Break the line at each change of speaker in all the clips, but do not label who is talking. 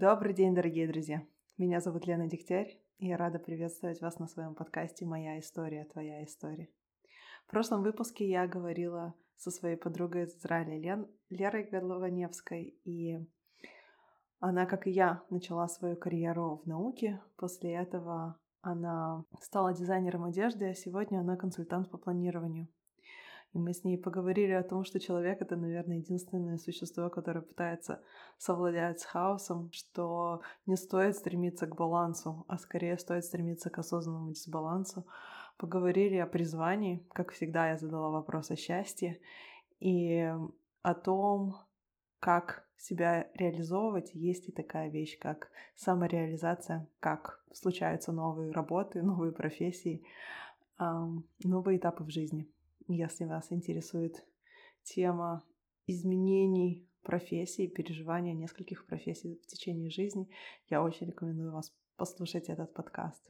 Добрый день, дорогие друзья! Меня зовут Лена Дегтярь, и я рада приветствовать вас на своем подкасте «Моя история, твоя история». В прошлом выпуске я говорила со своей подругой из Израиля Лен, Лерой Голованевской, и она, как и я, начала свою карьеру в науке. После этого она стала дизайнером одежды, а сегодня она консультант по планированию. И мы с ней поговорили о том, что человек — это, наверное, единственное существо, которое пытается совладать с хаосом, что не стоит стремиться к балансу, а скорее стоит стремиться к осознанному дисбалансу. Поговорили о призвании, как всегда я задала вопрос о счастье, и о том, как себя реализовывать. Есть и такая вещь, как самореализация, как случаются новые работы, новые профессии, новые этапы в жизни. Если вас интересует тема изменений профессии, переживания нескольких профессий в течение жизни, я очень рекомендую вас послушать этот подкаст.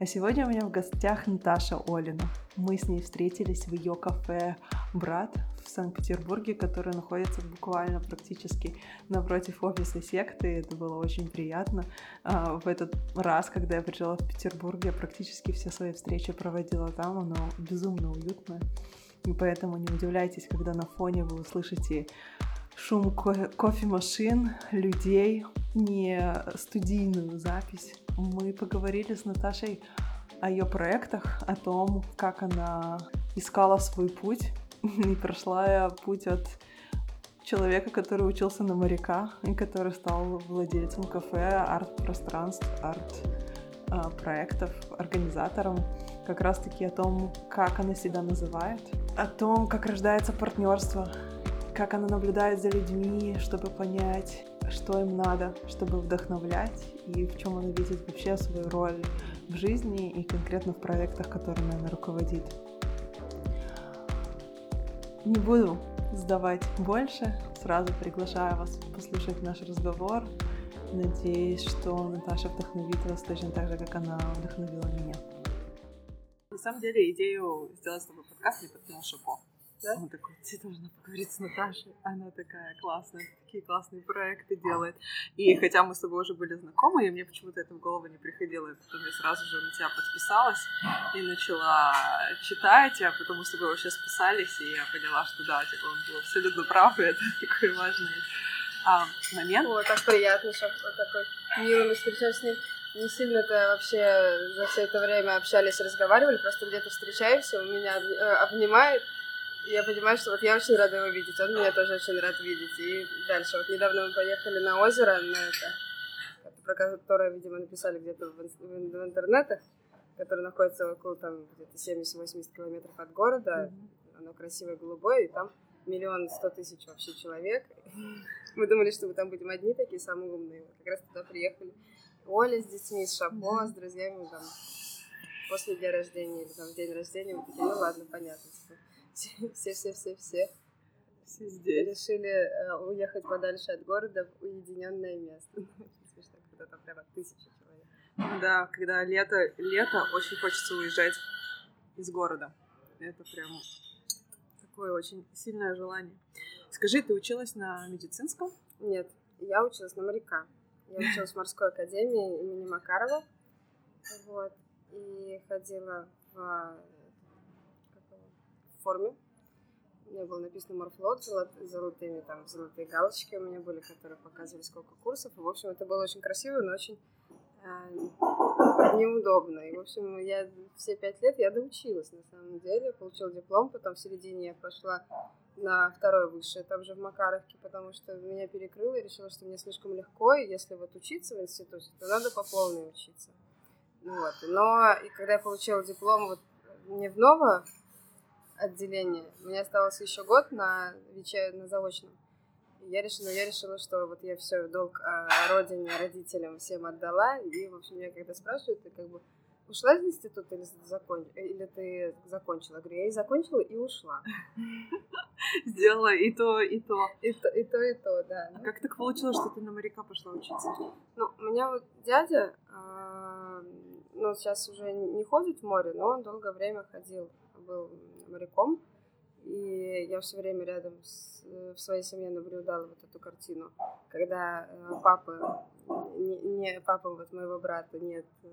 А сегодня у меня в гостях Наташа Олина. Мы с ней встретились в ее кафе «Брат» в Санкт-Петербурге, которое находится буквально практически напротив офиса секты. Это было очень приятно. А, в этот раз, когда я пришла в Петербург, я практически все свои встречи проводила там. Оно безумно уютное. И поэтому не удивляйтесь, когда на фоне вы услышите шум ко- кофемашин, людей, не студийную запись. Мы поговорили с Наташей о ее проектах, о том, как она искала свой путь и прошла путь от человека, который учился на моряка и который стал владельцем кафе, арт-пространств, арт-проектов, организатором. Как раз-таки о том, как она себя называет, о том, как рождается партнерство, как она наблюдает за людьми, чтобы понять, что им надо, чтобы вдохновлять, и в чем она видит вообще свою роль в жизни и конкретно в проектах, которыми она руководит. Не буду сдавать больше, сразу приглашаю вас послушать наш разговор. Надеюсь, что Наташа вдохновит вас точно так же, как она вдохновила меня.
На самом деле идею сделать с тобой подкаст мне подкинул Шапо
да? Он такой, ты должна поговорить с Наташей, она такая классная, такие классные проекты делает. И хотя мы с тобой уже были знакомы, и мне почему-то это в голову не приходило, и потом я сразу же на тебя подписалась и начала читать, а потом мы с тобой вообще списались, и я поняла, что да, типа, он был абсолютно прав, и это такой важный а, момент.
О, так приятно, что такой милый мы встречаемся с ним не сильно это вообще за все это время общались, разговаривали, просто где-то встречаемся, он меня э, обнимает, я понимаю, что вот я очень рада его видеть, он меня тоже очень рад видеть. И дальше, вот недавно мы поехали на озеро, на это, про которое, видимо, написали где-то в, в, в интернетах, которое находится около там где-то 70-80 километров от города. Mm-hmm. Оно красивое, голубое, и там миллион сто тысяч вообще человек. Мы думали, что мы там будем одни такие, самые умные. Как раз туда приехали. Оля с детьми, с Шапо, mm-hmm. с друзьями там после дня рождения или там день рождения. Мы такие, ну ладно, понятно. Типа все-все-все-все
все здесь.
решили э, уехать подальше от города в уединенное место. Смешно, когда там прямо тысяча человек.
Да, когда лето, лето, очень хочется уезжать из города. Это прям такое очень сильное желание. Скажи, ты училась на медицинском?
Нет, я училась на моряка. Я училась в морской академии имени Макарова. Вот. И ходила в форме. У меня было написано морфлот золотыми, там, золотые галочки у меня были, которые показывали, сколько курсов. И, в общем, это было очень красиво, но очень э, неудобно. И, в общем, я все пять лет я доучилась, на самом деле. Получила диплом, потом в середине я пошла на второе высшее, там же в Макаровке, потому что меня перекрыло и решила, что мне слишком легко, и если вот учиться в институте, то надо по полной учиться. Вот. Но и когда я получила диплом вот не в Ново, отделение. У меня осталось еще год на, вечер... на заочном. Я решила, я решила, что вот я все долг о родине, родителям всем отдала. И, в общем, меня когда спрашивают, ты как бы ушла из института или, закон... или ты закончила? Я говорю, я и закончила, и ушла.
Сделала и то, и то.
И то, и то, и то, да.
А как так получилось, что ты на моряка пошла учиться?
Ну, у меня вот дядя, а, ну, сейчас уже не ходит в море, но он долгое время ходил, был моряком. И я все время рядом с, в своей семье наблюдала вот эту картину, когда э, папа, не, не папа вот моего брата нет, э,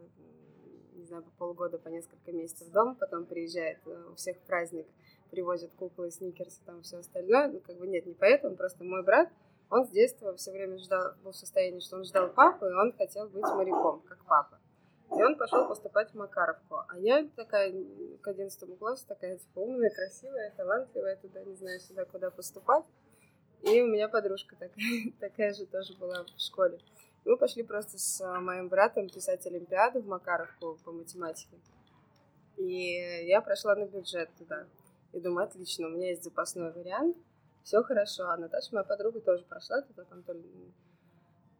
не знаю, по полгода, по несколько месяцев дома, потом приезжает э, у всех праздник, привозят куклы, сникерсы, там все остальное. Ну, как бы нет, не поэтому, просто мой брат, он с детства все время ждал, был в состоянии, что он ждал папу, и он хотел быть моряком, как папа. И он пошел поступать в Макаровку. А я такая к 11 классу, такая типа умная, красивая, талантливая, туда не знаю сюда, куда поступать. И у меня подружка такая, такая же тоже была в школе. И мы пошли просто с моим братом писать Олимпиаду в Макаровку по математике. И я прошла на бюджет туда. И думаю, отлично, у меня есть запасной вариант, все хорошо. А Наташа, моя подруга, тоже прошла туда, там то ли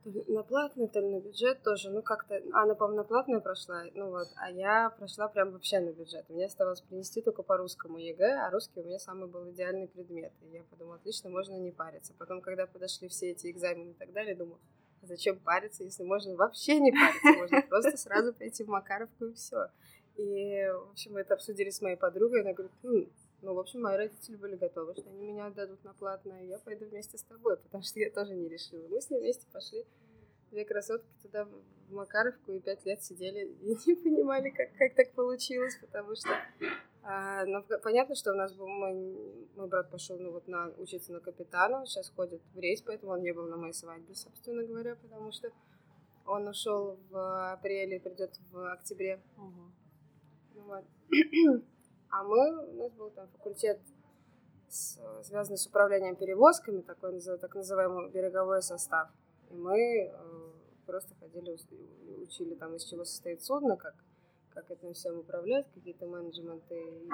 на платный, то ли на бюджет тоже. Ну, как-то... А, она, по-моему, на платное прошла. Ну, вот. А я прошла прям вообще на бюджет. Мне оставалось принести только по русскому ЕГЭ, а русский у меня самый был идеальный предмет. И я подумала, отлично, можно не париться. Потом, когда подошли все эти экзамены и так далее, думаю, а зачем париться, если можно вообще не париться? Можно просто сразу пойти в Макаровку и все. И, в общем, мы это обсудили с моей подругой. Она говорит, хм, ну, в общем, мои родители были готовы, что они меня отдадут на платное, и я пойду вместе с тобой, потому что я тоже не решила. Мы с ней вместе пошли, две красотки туда в Макаровку, и пять лет сидели и не понимали, как, как так получилось, потому что а, ну, понятно, что у нас был мой, мой брат пошел ну, вот на, учиться на капитана, он сейчас ходит в рейс, поэтому он не был на моей свадьбе, собственно говоря, потому что он ушел в апреле придет в октябре. Угу. Ну, вот. А мы, у нас был там факультет, с, связанный с управлением перевозками, такой так называемый береговой состав. И мы э, просто ходили, учили там, из чего состоит судно, как, как этим всем управлять, какие-то менеджменты и,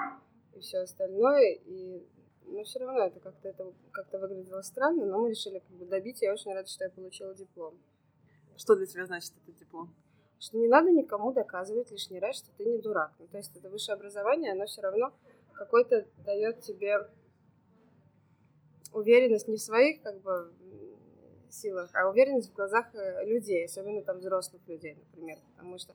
и все остальное. И но все равно это как-то это как-то выглядело странно, но мы решили как бы добить. Я очень рада, что я получила диплом.
Что для тебя значит этот диплом?
Что не надо никому доказывать лишний раз, что ты не дурак. Ну, то есть это высшее образование, оно все равно какой-то дает тебе уверенность не в своих как бы силах, а уверенность в глазах э, людей, особенно там взрослых людей, например, потому что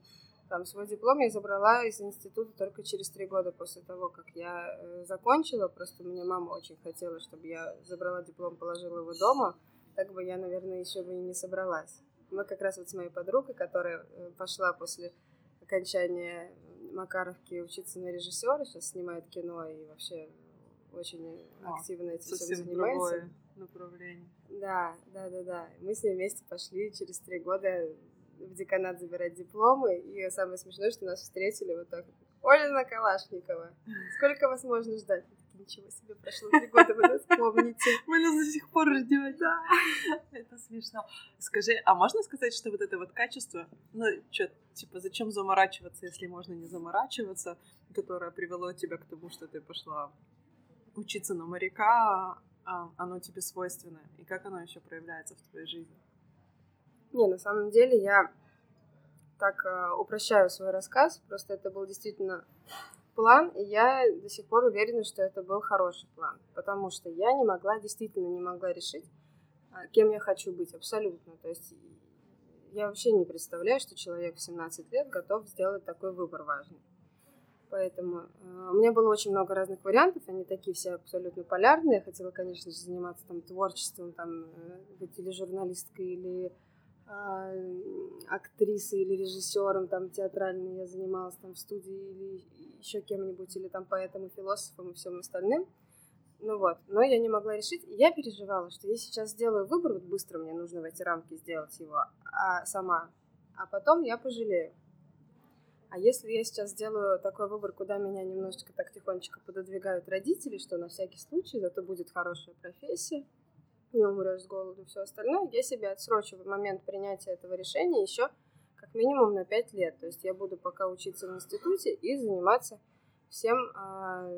там свой диплом я забрала из института только через три года после того, как я э, закончила. Просто мне мама очень хотела, чтобы я забрала диплом, положила его дома. Так бы я, наверное, еще бы и не собралась. Мы как раз вот с моей подругой, которая э, пошла после окончания Макаровки учиться на режиссера, сейчас снимает кино и вообще очень О, активно этим всем занимается.
направление.
Да, да, да, да. Мы с ней вместе пошли через три года в деканат забирать дипломы, и самое смешное, что нас встретили вот так. Олена Калашникова, сколько вас можно ждать? Ничего себе, прошло три года, вы нас помните.
Мы нас до сих пор ждем, да. Это смешно. Скажи, а можно сказать, что вот это вот качество, ну, что, типа, зачем заморачиваться, если можно не заморачиваться, которое привело тебя к тому, что ты пошла учиться на моряка, а оно тебе свойственно, и как оно еще проявляется в твоей жизни?
Не, на самом деле я так э, упрощаю свой рассказ, просто это был действительно план, и я до сих пор уверена, что это был хороший план, потому что я не могла, действительно не могла решить, а, кем я хочу быть, абсолютно. То есть я вообще не представляю, что человек в 17 лет готов сделать такой выбор важный. Поэтому э, у меня было очень много разных вариантов, они такие все абсолютно полярные. Я хотела, конечно же, заниматься там творчеством, там, э, быть или журналисткой, или актрисой, или режиссером, там, театральной я занималась там в студии, или еще кем-нибудь, или там поэтом и философом и всем остальным. Ну вот, но я не могла решить. Я переживала, что я сейчас сделаю выбор, вот быстро мне нужно в эти рамки сделать его а, сама, а потом я пожалею. А если я сейчас сделаю такой выбор, куда меня немножечко так тихонечко пододвигают родители, что на всякий случай, зато будет хорошая профессия, не умрешь с голоду, все остальное, я себе отсрочиваю момент принятия этого решения еще как минимум на 5 лет. То есть я буду пока учиться в институте и заниматься всем, а,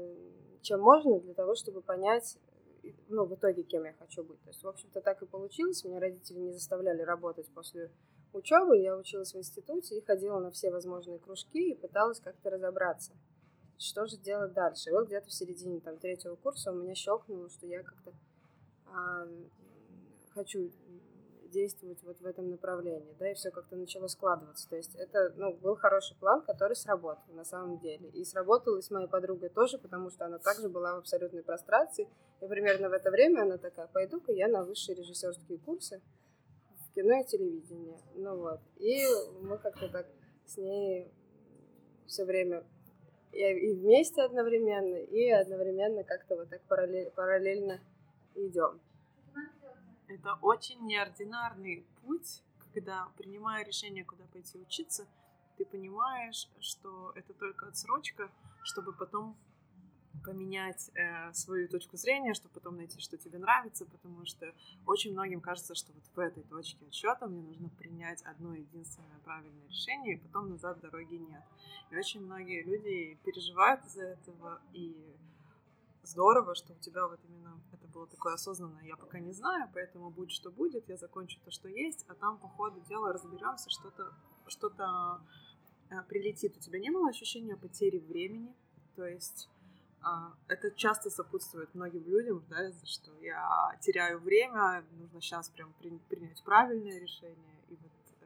чем можно для того, чтобы понять, ну, в итоге, кем я хочу быть. То есть, в общем-то, так и получилось. Меня родители не заставляли работать после учебы. Я училась в институте и ходила на все возможные кружки и пыталась как-то разобраться, что же делать дальше. И вот где-то в середине там, третьего курса у меня щелкнуло, что я как-то хочу действовать вот в этом направлении, да, и все как-то начало складываться. То есть это, ну, был хороший план, который сработал на самом деле. И сработал и с моей подругой тоже, потому что она также была в абсолютной прострации. И примерно в это время она такая, пойду-ка я на высшие режиссерские курсы в кино и телевидение. Ну вот. И мы как-то так с ней все время и вместе одновременно, и одновременно как-то вот так параллель, параллельно идем.
Это очень неординарный путь, когда, принимая решение, куда пойти учиться, ты понимаешь, что это только отсрочка, чтобы потом поменять э, свою точку зрения, чтобы потом найти, что тебе нравится, потому что очень многим кажется, что вот в этой точке отсчета мне нужно принять одно единственное правильное решение, и потом назад дороги нет. И очень многие люди переживают из-за этого, и здорово, что у тебя вот именно это было такое осознанное. Я пока не знаю, поэтому будет что будет, я закончу то, что есть, а там по ходу дела разберемся, что-то что-то э, прилетит. У тебя не было ощущения потери времени? То есть а, это часто сопутствует многим людям, да, что я теряю время, нужно сейчас прям принять правильное решение. И вот э,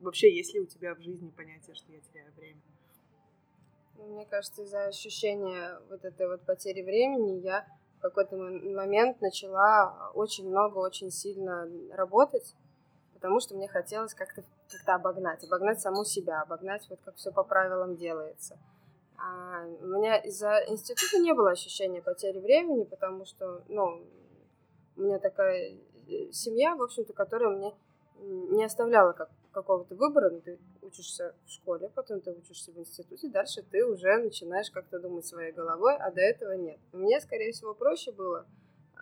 вообще, есть ли у тебя в жизни понятие, что я теряю время?
Мне кажется, из-за ощущения вот этой вот потери времени я в какой-то момент начала очень много, очень сильно работать, потому что мне хотелось как-то как обогнать, обогнать саму себя, обогнать вот как все по правилам делается. А у меня из-за института не было ощущения потери времени, потому что, ну, у меня такая э, семья, в общем-то, которая мне не оставляла как, какого-то выбора. Ну, учишься в школе, потом ты учишься в институте, дальше ты уже начинаешь как-то думать своей головой, а до этого нет. Мне, скорее всего, проще было.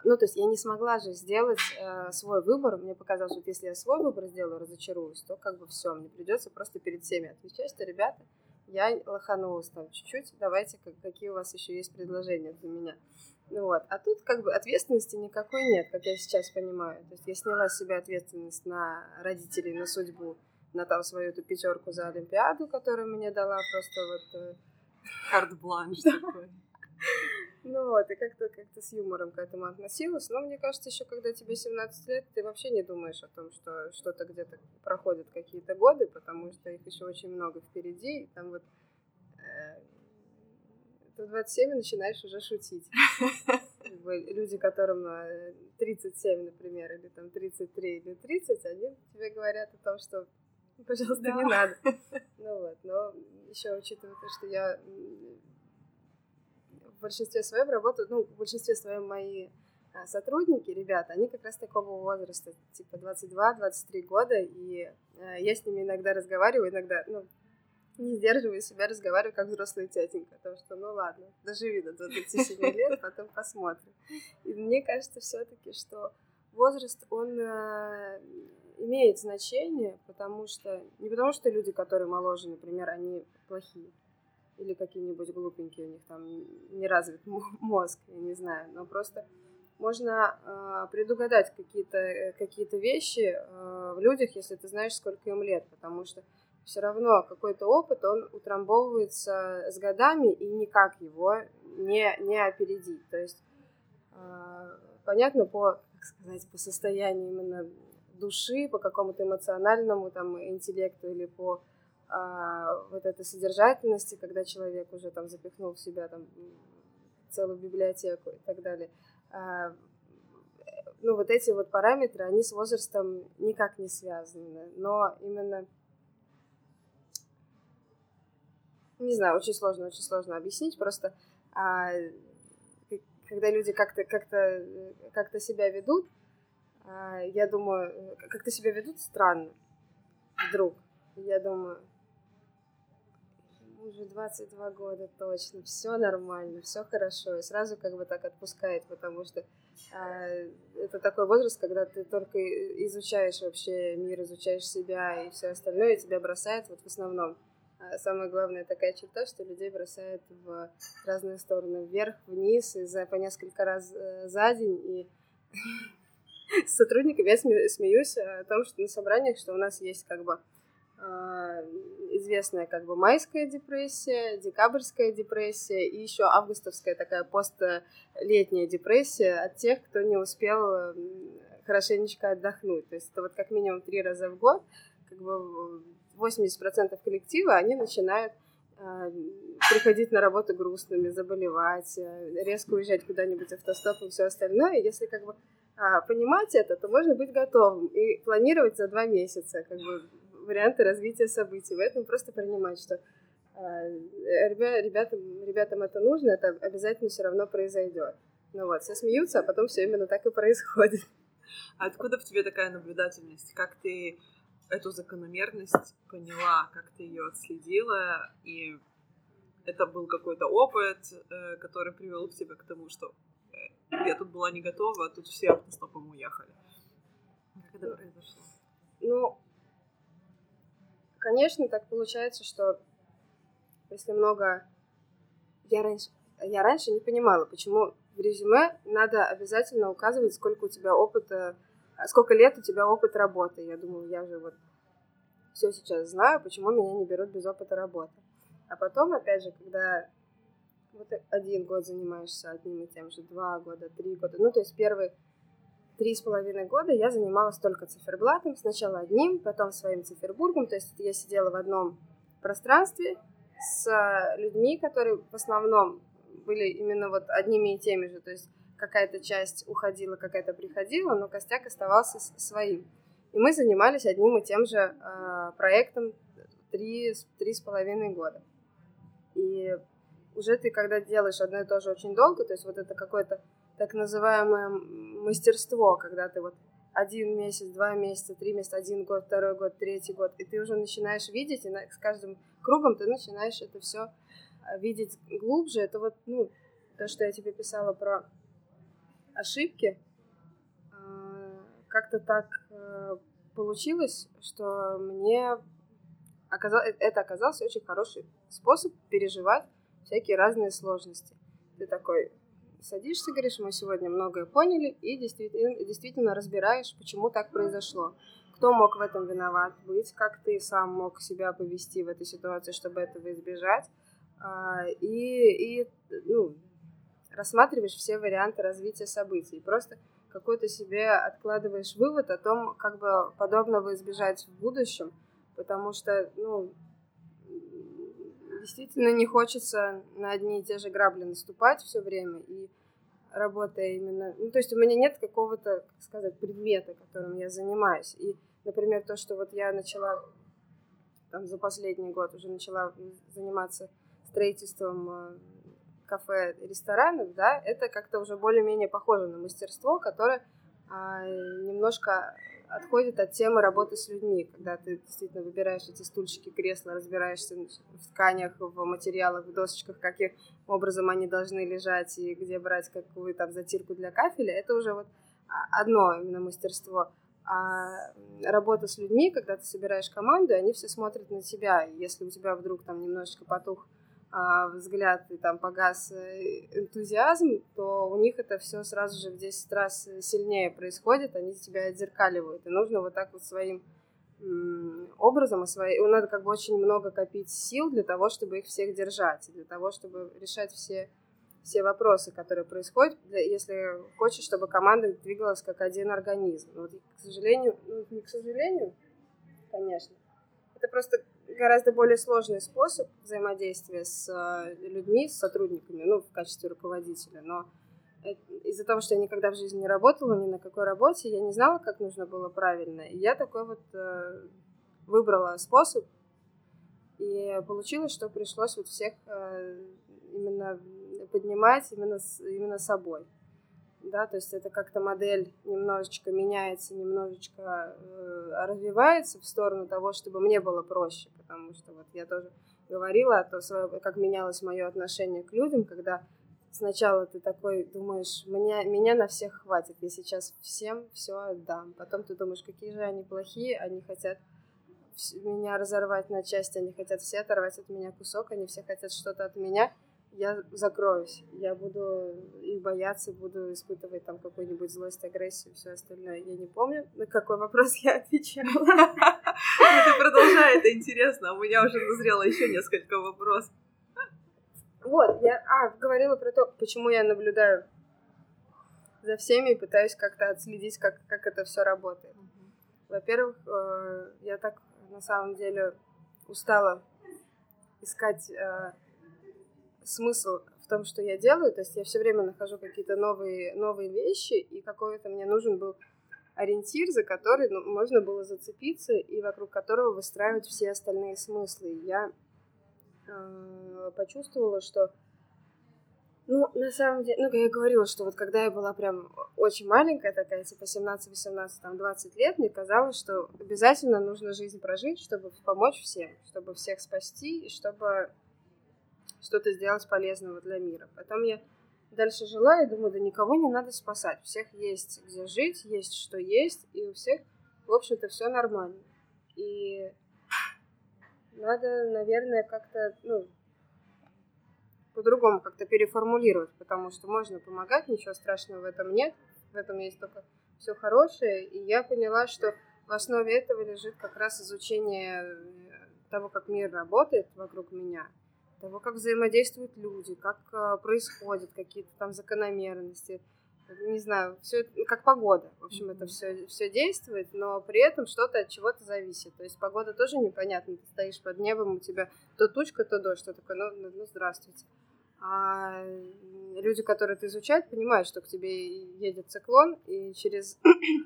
Ну, то есть я не смогла же сделать э, свой выбор. Мне показалось, что если я свой выбор сделаю, разочаруюсь, то как бы все, мне придется просто перед всеми отвечать, что, ребята, я лоханулась там чуть-чуть, давайте, как, какие у вас еще есть предложения для меня. Ну вот. А тут как бы ответственности никакой нет, как я сейчас понимаю. То есть я сняла с себя ответственность на родителей, на судьбу, на там свою эту пятерку за Олимпиаду, которую мне дала просто вот... Э,
Карт-бланш такой.
Ну вот, и как-то как с юмором к этому относилась. Но мне кажется, еще когда тебе 17 лет, ты вообще не думаешь о том, что что-то где-то проходят какие-то годы, потому что их еще очень много впереди. И там вот э, в 27 начинаешь уже шутить. Люди, которым 37, э, например, или там 33 или 30, они тебе говорят о том, что пожалуйста, да. не надо. Ну вот, но еще учитывая то, что я в большинстве своем работаю, ну, в большинстве своем мои а, сотрудники, ребята, они как раз такого возраста, типа 22-23 года, и э, я с ними иногда разговариваю, иногда, ну, не сдерживаю себя, разговариваю как взрослая тетенька, потому что, ну ладно, доживи до 27 лет, потом посмотрим. И мне кажется все-таки, что возраст, он э, имеет значение, потому что, не потому что люди, которые моложе, например, они плохие, или какие-нибудь глупенькие у них там не развит мозг, я не знаю, но просто можно э, предугадать какие-то э, какие вещи э, в людях, если ты знаешь, сколько им лет, потому что все равно какой-то опыт, он утрамбовывается с годами, и никак его не, не опередить. То есть э, понятно по, как сказать, по состоянию именно души, по какому-то эмоциональному там интеллекту или по а, вот этой содержательности, когда человек уже там запихнул в себя там целую библиотеку и так далее. А, ну, вот эти вот параметры, они с возрастом никак не связаны, но именно не знаю, очень сложно, очень сложно объяснить, просто а, когда люди как-то как-то как-то себя ведут, я думаю, как-то себя ведут странно вдруг. Я думаю, уже 22 года точно, все нормально, все хорошо. И сразу как бы так отпускает, потому что э, это такой возраст, когда ты только изучаешь вообще мир, изучаешь себя и все остальное, и тебя бросает вот в основном. А самая главная такая черта, что людей бросает в разные стороны, вверх, вниз, и за, по несколько раз э, за день. И с сотрудниками я смеюсь о том, что на собраниях, что у нас есть как бы а, известная как бы майская депрессия, декабрьская депрессия и еще августовская такая постлетняя депрессия от тех, кто не успел хорошенечко отдохнуть. То есть это вот как минимум три раза в год, как бы 80% коллектива, они начинают э, приходить на работу грустными, заболевать, э, резко уезжать куда-нибудь автостопом и все остальное. Если как бы а, понимать это, то можно быть готовым и планировать за два месяца как бы варианты развития событий. В этом просто принимать, что а, ребятам, ребятам это нужно, это обязательно все равно произойдет. Ну вот, все смеются, а потом все именно так и происходит.
А откуда в тебе такая наблюдательность? Как ты эту закономерность поняла, как ты ее отследила, и это был какой-то опыт, э, который привел к тебе к тому, что я тут была не готова, а тут все автостопом уехали. Как это произошло?
Ну, конечно, так получается, что если много... Я раньше, я раньше не понимала, почему в резюме надо обязательно указывать, сколько у тебя опыта, сколько лет у тебя опыт работы. Я думаю, я же вот все сейчас знаю, почему меня не берут без опыта работы. А потом, опять же, когда вот один год занимаешься одним и тем же, два года, три года, ну, то есть первые три с половиной года я занималась только циферблатом, сначала одним, потом своим цифербургом, то есть я сидела в одном пространстве с людьми, которые в основном были именно вот одними и теми же, то есть какая-то часть уходила, какая-то приходила, но костяк оставался своим. И мы занимались одним и тем же э, проектом три, три с половиной года. И уже ты, когда делаешь одно и то же очень долго, то есть вот это какое-то так называемое мастерство, когда ты вот один месяц, два месяца, три месяца, один год, второй год, третий год, и ты уже начинаешь видеть, и с каждым кругом ты начинаешь это все а, видеть глубже. Это вот, ну, то, что я тебе писала про ошибки, а, как-то так э, получилось, что мне оказал, э, это оказался очень хороший способ переживать всякие разные сложности. Ты такой, садишься, говоришь, мы сегодня многое поняли, и действительно, действительно разбираешь, почему так произошло. Кто мог в этом виноват быть, как ты сам мог себя повести в этой ситуации, чтобы этого избежать. А, и, и ну, рассматриваешь все варианты развития событий. Просто какой-то себе откладываешь вывод о том, как бы подобного избежать в будущем, потому что, ну, действительно не хочется на одни и те же грабли наступать все время и работая именно... Ну, то есть у меня нет какого-то, как сказать, предмета, которым я занимаюсь. И, например, то, что вот я начала там за последний год уже начала заниматься строительством э, кафе, ресторанов, да, это как-то уже более-менее похоже на мастерство, которое а, немножко отходит от темы работы с людьми, когда ты действительно выбираешь эти стульчики, кресла, разбираешься в тканях, в материалах, в досочках, каким образом они должны лежать и где брать какую там затирку для кафеля, это уже вот одно именно мастерство. А работа с людьми, когда ты собираешь команду, они все смотрят на тебя. Если у тебя вдруг там немножечко потух а, взгляд и там погас э, энтузиазм, то у них это все сразу же в 10 раз сильнее происходит, они тебя отзеркаливают. И нужно вот так вот своим образом, и своей... надо как бы очень много копить сил для того, чтобы их всех держать, для того, чтобы решать все, все вопросы, которые происходят, если хочешь, чтобы команда двигалась как один организм. Вот, к сожалению, ну, не к сожалению, конечно, это просто гораздо более сложный способ взаимодействия с э, людьми, с сотрудниками, ну, в качестве руководителя. Но из-за того, что я никогда в жизни не работала ни на какой работе, я не знала, как нужно было правильно. И я такой вот э, выбрала способ, и получилось, что пришлось вот всех э, именно поднимать именно, с, именно собой да, то есть это как-то модель немножечко меняется, немножечко э, развивается в сторону того, чтобы мне было проще, потому что вот я тоже говорила, то свое, как менялось мое отношение к людям, когда сначала ты такой думаешь, меня, меня на всех хватит, я сейчас всем все отдам, потом ты думаешь, какие же они плохие, они хотят меня разорвать на части, они хотят все оторвать от меня кусок, они все хотят что-то от меня, я закроюсь, я буду их бояться, буду испытывать там какую-нибудь злость, агрессию, все остальное. Я не помню, на какой вопрос я отвечала.
Ты продолжай, это интересно, у меня уже назрело еще несколько вопросов.
Вот, я а, говорила про то, почему я наблюдаю за всеми и пытаюсь как-то отследить, как, как это все работает. Во-первых, э, я так на самом деле устала искать э, смысл в том, что я делаю. То есть я все время нахожу какие-то новые, новые вещи, и какой-то мне нужен был ориентир, за который ну, можно было зацепиться и вокруг которого выстраивать все остальные смыслы. Я э, почувствовала, что ну, на самом деле, ну, я говорила, что вот когда я была прям очень маленькая такая, типа 17, 18, там, 20 лет, мне казалось, что обязательно нужно жизнь прожить, чтобы помочь всем, чтобы всех спасти и чтобы что-то сделать полезного для мира. Потом я дальше жила и думаю, да никого не надо спасать. У всех есть где жить, есть что есть, и у всех, в общем-то, все нормально. И надо, наверное, как-то, ну, по-другому как-то переформулировать, потому что можно помогать, ничего страшного в этом нет, в этом есть только все хорошее, и я поняла, что в основе этого лежит как раз изучение э, того, как мир работает вокруг меня, того, как взаимодействуют люди, как э, происходят какие-то там закономерности, не знаю, все как погода. В общем, это все, все действует, но при этом что-то от чего-то зависит. То есть погода тоже непонятна. Ты стоишь под небом, у тебя то тучка, то дождь. Что такое? Ну, ну, ну здравствуйте. А люди, которые это изучают, понимают, что к тебе едет циклон, и через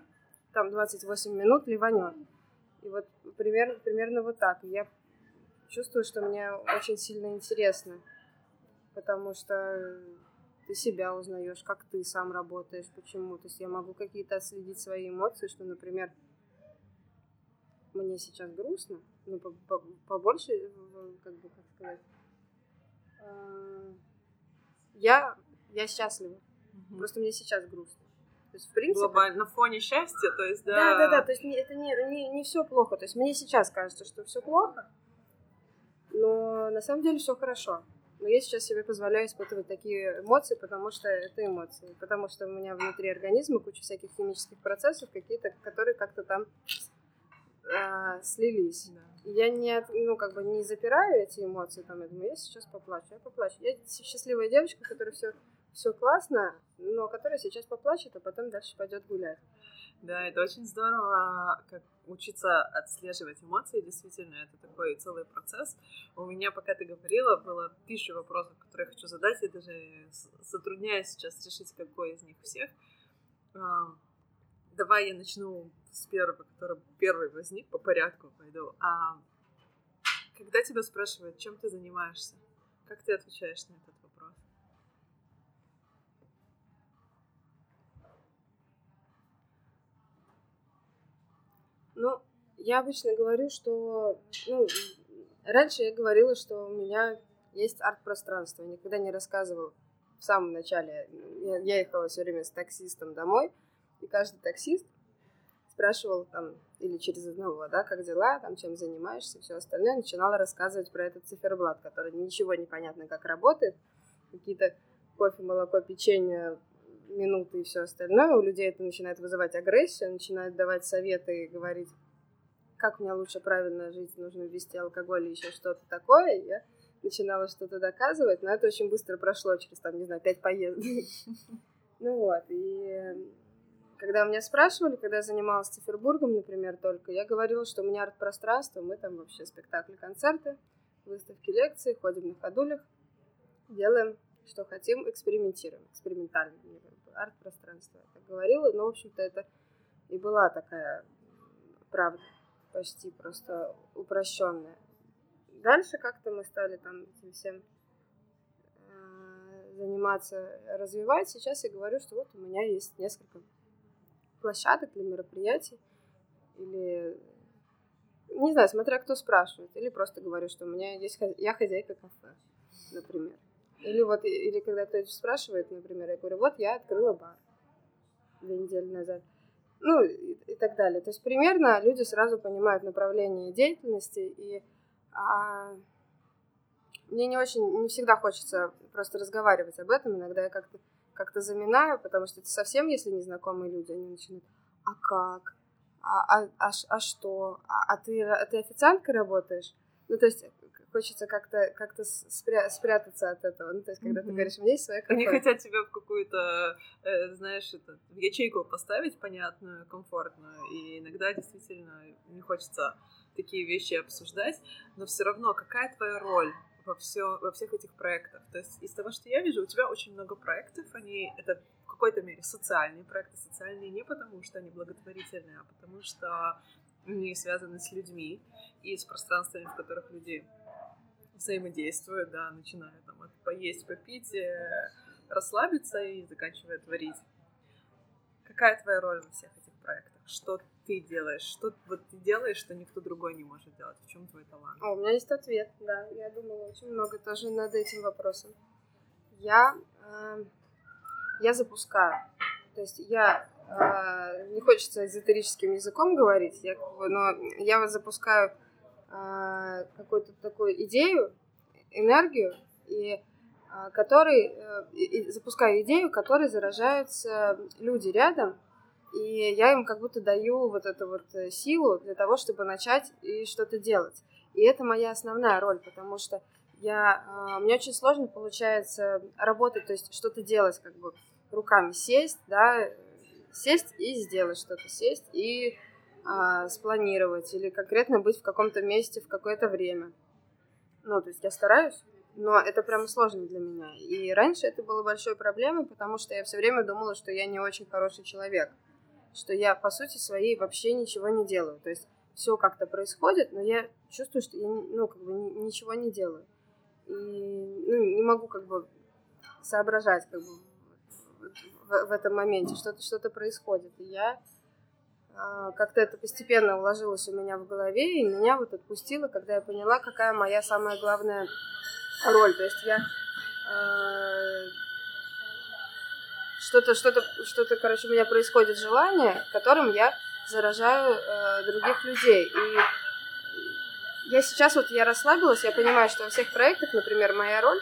там 28 минут ливанет. И вот примерно, примерно вот так. Я чувствую, что мне очень сильно интересно, потому что ты себя узнаешь, как ты сам работаешь, почему. То есть я могу какие-то отследить свои эмоции, что, например, мне сейчас грустно, ну, побольше, как бы, как сказать, я, я счастлива. Угу. Просто мне сейчас грустно.
То есть, в принципе... Глобально, на фоне счастья, то есть, да...
Да, да, да, то есть это не, не, не все плохо. То есть мне сейчас кажется, что все плохо, но на самом деле все хорошо. Но я сейчас себе позволяю испытывать такие эмоции, потому что это эмоции. Потому что у меня внутри организма куча всяких химических процессов, какие-то, которые как-то там э, слились. Да. Я не, ну, как бы не запираю эти эмоции, там, я думаю, я сейчас поплачу, я поплачу. Я счастливая девочка, которая все все классно, но которая сейчас поплачет, а потом дальше пойдет гулять.
Да, это очень здорово, как учиться отслеживать эмоции. Действительно, это такой целый процесс. У меня, пока ты говорила, было тысяча вопросов, которые я хочу задать. Я даже затрудняюсь сейчас решить, какой из них всех. А, давай я начну с первого, который первый возник, по порядку пойду. А когда тебя спрашивают, чем ты занимаешься, как ты отвечаешь на этот вопрос?
Ну, я обычно говорю, что... Ну, раньше я говорила, что у меня есть арт-пространство. Никогда не рассказывала в самом начале. Я, я ехала все время с таксистом домой, и каждый таксист спрашивал там, или через одного, да, как дела, там, чем занимаешься, все остальное, начинала рассказывать про этот циферблат, который ничего не понятно, как работает, какие-то кофе, молоко, печенье, минуты и все остальное. У людей это начинает вызывать агрессию, начинает давать советы и говорить, как мне лучше правильно жить, нужно ввести алкоголь или еще что-то такое. Я начинала что-то доказывать, но это очень быстро прошло через, там, не знаю, пять поездок. Ну вот, и когда меня спрашивали, когда я занималась Цифербургом, например, только, я говорила, что у меня арт-пространство, мы там вообще спектакли, концерты, выставки, лекции, ходим на ходулях, делаем, что хотим, экспериментируем, экспериментально арт-пространство. Я так говорила, но, в общем-то, это и была такая правда, почти просто упрощенная. Дальше как-то мы стали там этим всем э, заниматься, развивать. Сейчас я говорю, что вот у меня есть несколько площадок для мероприятий. Или, не знаю, смотря кто спрашивает. Или просто говорю, что у меня есть, я хозяйка кафе, например. Или вот, или когда кто-то спрашивает, например, я говорю, вот я открыла бар две недели назад. Ну, и, и так далее. То есть примерно люди сразу понимают направление деятельности, и а, мне не очень, не всегда хочется просто разговаривать об этом, иногда я как-то как-то заминаю, потому что это совсем, если незнакомые люди, они начинают, а как? А, а, а, а что? А, а, ты, а ты официанткой работаешь? Ну, то есть хочется как-то как спря спрятаться от этого. Ну, то есть, когда mm-hmm. ты говоришь, у меня есть своя.
Они хотят тебя в какую-то, э, знаешь, это, в ячейку поставить понятную, комфортную. И иногда действительно не хочется такие вещи обсуждать, но все равно какая твоя роль во, все, во всех этих проектах? То есть из того, что я вижу, у тебя очень много проектов, они это в какой-то мере социальные проекты, социальные не потому, что они благотворительные, а потому что они связаны с людьми и с пространствами, в которых люди взаимодействуют, да, начиная там от поесть, попить, э, расслабиться и заканчивая творить. Какая твоя роль во всех этих проектах? Что ты делаешь? Что вот ты делаешь, что никто другой не может делать? В чем твой талант?
О, у меня есть ответ, да. Я думала очень много тоже над этим вопросом. Я, э, я запускаю. То есть я э, не хочется эзотерическим языком говорить, я, но я вот запускаю какую-то такую идею, энергию, и э, который, э, и запускаю идею, которой заражаются люди рядом, и я им как будто даю вот эту вот э, силу для того, чтобы начать и что-то делать. И это моя основная роль, потому что я, э, мне очень сложно получается работать, то есть что-то делать как бы руками, сесть, да, сесть и сделать что-то, сесть и а, спланировать или конкретно быть в каком-то месте в какое-то время. Ну, то есть я стараюсь, но это прямо сложно для меня. И раньше это было большой проблемой, потому что я все время думала, что я не очень хороший человек что я, по сути своей, вообще ничего не делаю. То есть все как-то происходит, но я чувствую, что я, ну, как бы ничего не делаю. И ну, не могу как бы соображать как бы в, в этом моменте, что-то что происходит. И я как-то это постепенно уложилось у меня в голове, и меня вот отпустило, когда я поняла, какая моя самая главная роль. То есть я а, что-то, что-то, что-то, короче, у меня происходит желание, которым я заражаю э, других людей. И я сейчас вот, я расслабилась, я понимаю, что во всех проектах, например, моя роль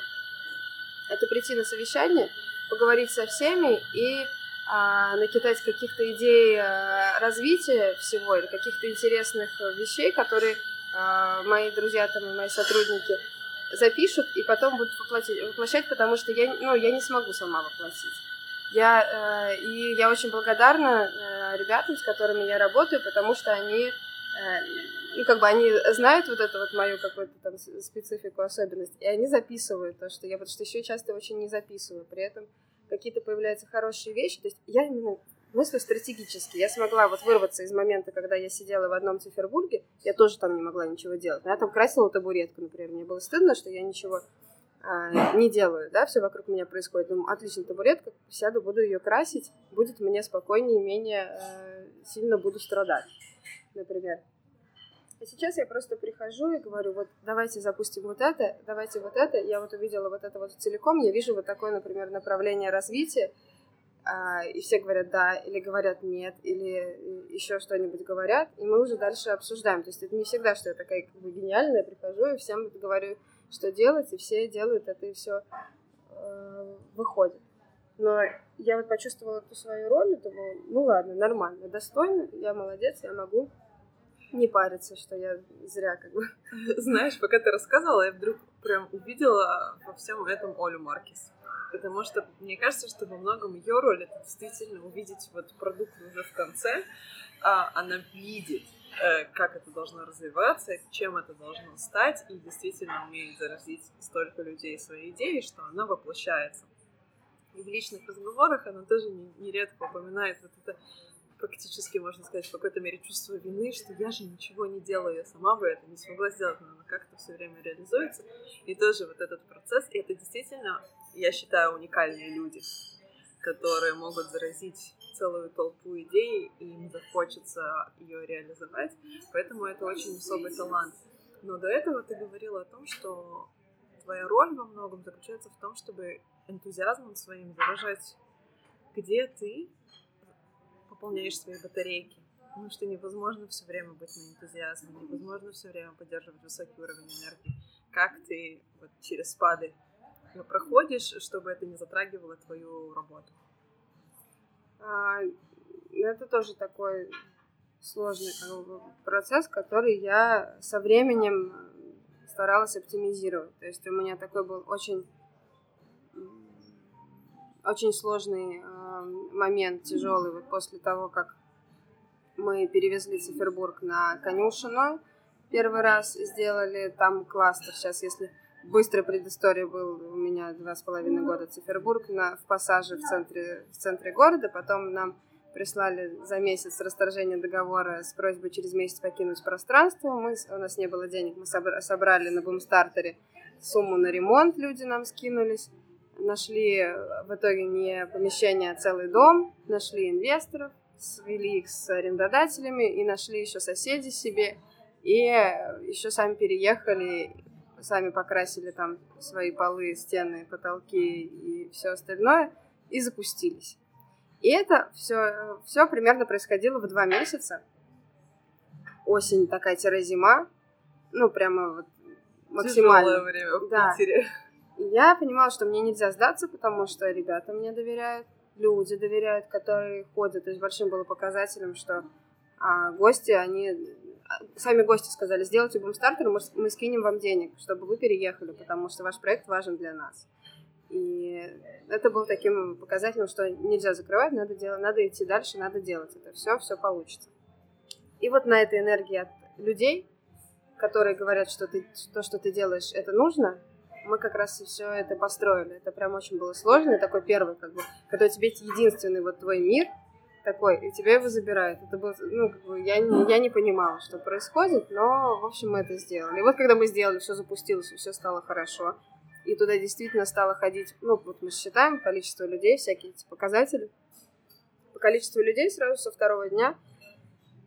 — это прийти на совещание, поговорить со всеми и а, накидать каких-то идей а, развития всего или каких-то интересных вещей, которые а, мои друзья там и мои сотрудники запишут и потом будут воплотить, воплощать, потому что я, ну, я не смогу сама воплотить. Я, э, и я очень благодарна э, ребятам, с которыми я работаю, потому что они, э, ну, как бы они знают вот эту вот мою какую-то там специфику, особенность, и они записывают то, что я, потому что еще часто очень не записываю, при этом какие-то появляются хорошие вещи, то есть я именно мыслю стратегически. Я смогла вот вырваться из момента, когда я сидела в одном Цифербурге, я тоже там не могла ничего делать. Я там красила табуретку, например, мне было стыдно, что я ничего а, не делаю, да, все вокруг меня происходит. Думаю, отлично, табуретка, сяду, буду ее красить, будет мне спокойнее, менее э, сильно буду страдать, например. А сейчас я просто прихожу и говорю, вот давайте запустим вот это, давайте вот это. Я вот увидела вот это вот целиком, я вижу вот такое, например, направление развития, а, и все говорят да, или говорят нет, или еще что-нибудь говорят, и мы уже дальше обсуждаем. То есть это не всегда, что я такая как бы гениальная, прихожу и всем говорю, что делать, и все делают это, и все э, выходит. Но я вот почувствовала эту свою роль, и думаю, ну ладно, нормально, достойно, я молодец, я могу не париться, что я зря как бы.
Знаешь, пока ты рассказывала, я вдруг прям увидела во всем этом Олю Маркис. Потому что мне кажется, что во многом ее роль это действительно увидеть вот продукт уже в конце, а она видит Э, как это должно развиваться, чем это должно стать, и действительно умеет заразить столько людей своей идеей, что она воплощается. И в личных разговорах она тоже нередко упоминает вот это практически, можно сказать, в какой-то мере чувство вины, что я же ничего не делаю, я сама бы это не смогла сделать, но она как-то все время реализуется. И тоже вот этот процесс, и это действительно, я считаю, уникальные люди, которые могут заразить целую толпу идей, и им захочется ее реализовать. Поэтому это очень особый талант. Но до этого ты говорила о том, что твоя роль во многом заключается в том, чтобы энтузиазмом своим заражать, где ты пополняешь свои батарейки. Потому что невозможно все время быть на энтузиазме, невозможно все время поддерживать высокий уровень энергии. Как ты вот через спады проходишь, чтобы это не затрагивало твою работу?
А, это тоже такой сложный процесс, который я со временем старалась оптимизировать. То есть у меня такой был очень очень сложный э, момент, тяжелый, вот после того, как мы перевезли Цифербург на конюшину, первый раз сделали там кластер. Сейчас, если быстрая предыстория был у меня два с половиной года Цифербург на, в пассаже в центре, в центре города, потом нам прислали за месяц расторжение договора с просьбой через месяц покинуть пространство. Мы, у нас не было денег, мы собрали на бумстартере сумму на ремонт, люди нам скинулись. Нашли в итоге не помещение, а целый дом, нашли инвесторов, свели их с арендодателями и нашли еще соседей себе. И еще сами переехали, сами покрасили там свои полы, стены, потолки и все остальное, и запустились. И это все, все примерно происходило в два месяца. Осень такая-зима. Ну, прямо вот максимально.
Тяжелое время в
да.
Питере.
Я понимала, что мне нельзя сдаться, потому что ребята мне доверяют, люди доверяют, которые ходят. То есть большим было показателем, что а, гости, они... А, сами гости сказали, сделайте бумстартер, мы, мы скинем вам денег, чтобы вы переехали, потому что ваш проект важен для нас. И это был таким показателем, что нельзя закрывать, надо, делать, надо идти дальше, надо делать это. Все, все получится. И вот на этой энергии от людей, которые говорят, что ты, то, что ты делаешь, это нужно, мы как раз все это построили. Это прям очень было сложно. такой первый, как бы, когда у тебя единственный вот твой мир такой, и тебя его забирают. Это было, ну, как бы, я, не, я не понимала, что происходит, но, в общем, мы это сделали. И вот когда мы сделали, все запустилось, и все стало хорошо и туда действительно стало ходить, ну, вот мы считаем количество людей, всякие эти показатели, по количеству людей сразу со второго дня,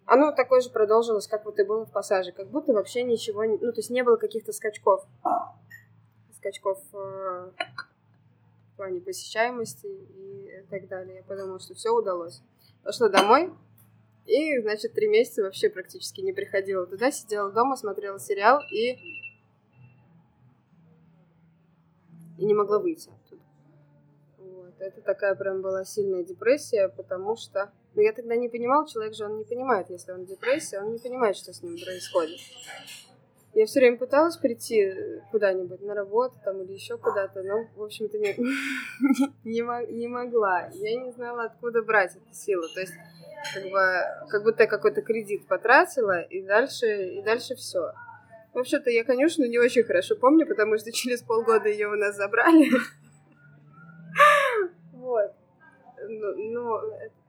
оно такое же продолжилось, как вот и было в пассаже, как будто вообще ничего, ну, то есть не было каких-то скачков, скачков э, в плане посещаемости и так далее. Я подумала, что все удалось. Пошла домой, и, значит, три месяца вообще практически не приходила туда, сидела дома, смотрела сериал и и не могла выйти оттуда. Вот. Это такая прям была сильная депрессия, потому что... Ну, я тогда не понимала, человек же, он не понимает, если он в депрессии, он не понимает, что с ним происходит. Я все время пыталась прийти куда-нибудь на работу там или еще куда-то, но, в общем-то, не, не, не могла. Я не знала, откуда брать эту силу. То есть, как, бы, как будто я какой-то кредит потратила, и дальше, и дальше все. Вообще-то я конюшню не очень хорошо помню, потому что через полгода ее у нас забрали. Вот. Ну,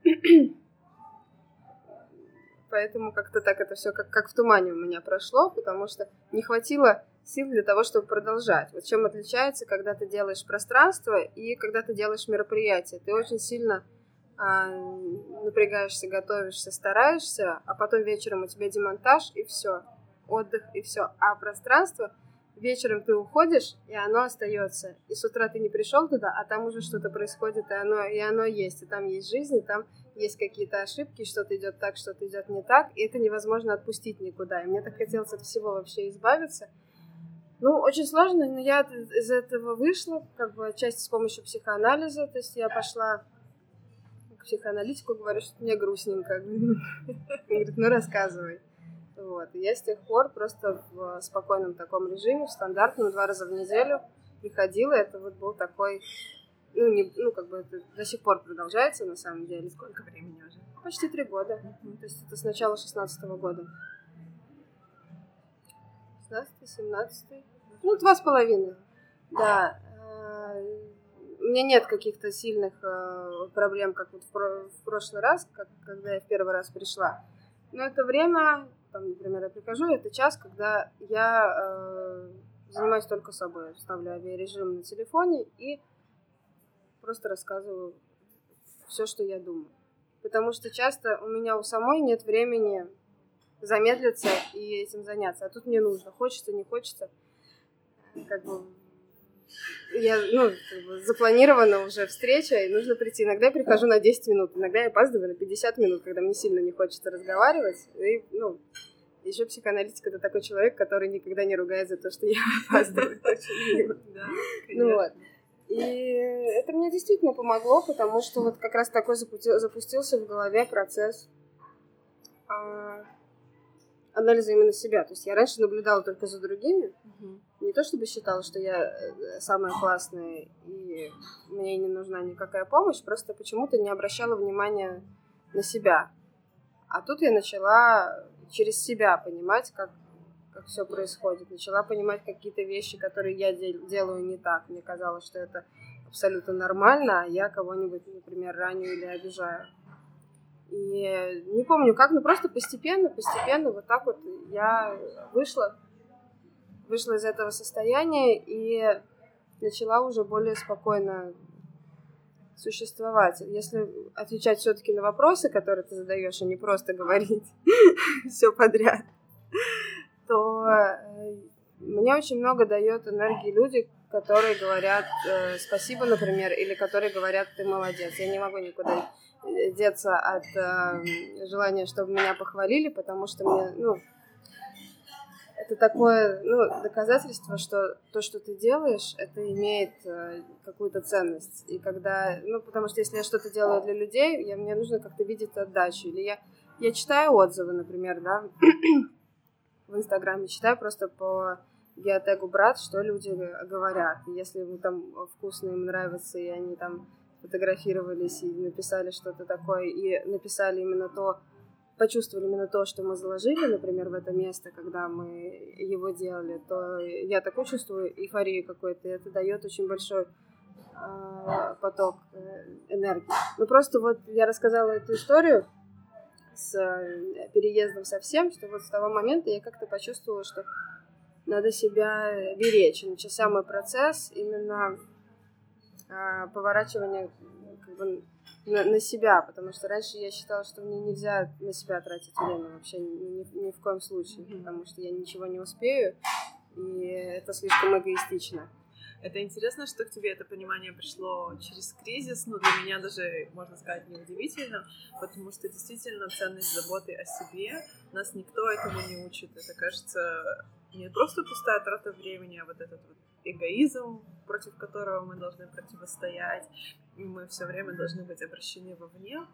поэтому как-то так это все как, как в тумане у меня прошло, потому что не хватило сил для того, чтобы продолжать. Вот чем отличается, когда ты делаешь пространство и когда ты делаешь мероприятие. Ты очень сильно а, напрягаешься, готовишься, стараешься, а потом вечером у тебя демонтаж и все отдых и все. А пространство вечером ты уходишь, и оно остается. И с утра ты не пришел туда, а там уже что-то происходит, и оно, и оно есть. И там есть жизнь, и там есть какие-то ошибки, что-то идет так, что-то идет не так, и это невозможно отпустить никуда. И мне так хотелось от всего вообще избавиться. Ну, очень сложно, но я из этого вышла, как бы отчасти с помощью психоанализа. То есть я пошла к психоаналитику, говорю, что мне грустненько. Говорит, ну рассказывай. Вот. И я с тех пор просто в спокойном таком режиме, в стандартном, два раза в неделю приходила. Это вот был такой, ну, не, ну как бы это до сих пор продолжается на самом деле.
Сколько времени уже?
Почти три года. Mm-hmm. То есть это с начала шестнадцатого года. 16 17 Ну, два с половиной. Да. Э, у меня нет каких-то сильных э, проблем, как вот в прошлый раз, как, когда я в первый раз пришла. Но это время там, например, я прихожу, это час, когда я э, занимаюсь только собой, ставлю авиарежим на телефоне и просто рассказываю все, что я думаю. Потому что часто у меня у самой нет времени замедлиться и этим заняться. А тут мне нужно. Хочется, не хочется. Как бы я, ну, как бы запланирована уже встреча, и нужно прийти. Иногда я прихожу на 10 минут, иногда я опаздываю на 50 минут, когда мне сильно не хочется разговаривать. И, ну, еще психоаналитик это такой человек, который никогда не ругает за то, что я опаздываю. Ну вот. И это мне действительно помогло, потому что вот как раз такой запустился в голове процесс а, анализа именно себя. То есть я раньше наблюдала только за другими. Угу. Не то чтобы считала, что я э, самая классная и мне не нужна никакая помощь, просто почему-то не обращала внимания на себя. А тут я начала через себя понимать, как, как все происходит. Начала понимать какие-то вещи, которые я делаю не так. Мне казалось, что это абсолютно нормально, а я кого-нибудь, например, раню или обижаю. И не помню как, но просто постепенно, постепенно вот так вот я вышла, вышла из этого состояния и начала уже более спокойно существовать. Если отвечать все-таки на вопросы, которые ты задаешь, а не просто говорить все подряд, то э, мне очень много дает энергии люди, которые говорят э, спасибо, например, или которые говорят ты молодец. Я не могу никуда деться от э, желания, чтобы меня похвалили, потому что мне, ну, это такое ну, доказательство, что то, что ты делаешь, это имеет э, какую-то ценность. И когда, ну, потому что если я что-то делаю для людей, я, мне нужно как-то видеть отдачу. Или я, я читаю отзывы, например, да, в Инстаграме, читаю просто по геотегу брат, что люди говорят. Если ему там вкусно им нравится, и они там фотографировались и написали что-то такое, и написали именно то, почувствовали именно то, что мы заложили, например, в это место, когда мы его делали, то я такой чувствую эйфорию какой-то, и это дает очень большой э, поток э, энергии. Ну просто вот я рассказала эту историю с э, переездом совсем, что вот с того момента я как-то почувствовала, что надо себя беречь. Начался мой процесс именно поворачивание как бы, на, на себя, потому что раньше я считала, что мне нельзя на себя тратить время вообще ни, ни, ни в коем случае, потому что я ничего не успею, и это слишком эгоистично.
Это интересно, что к тебе это понимание пришло через кризис, но для меня даже, можно сказать, неудивительно, потому что действительно ценность заботы о себе нас никто этому не учит. Это кажется не просто пустая трата времени, а вот этот вот эгоизм, против которого мы должны противостоять, и мы все время должны быть обращены вовне.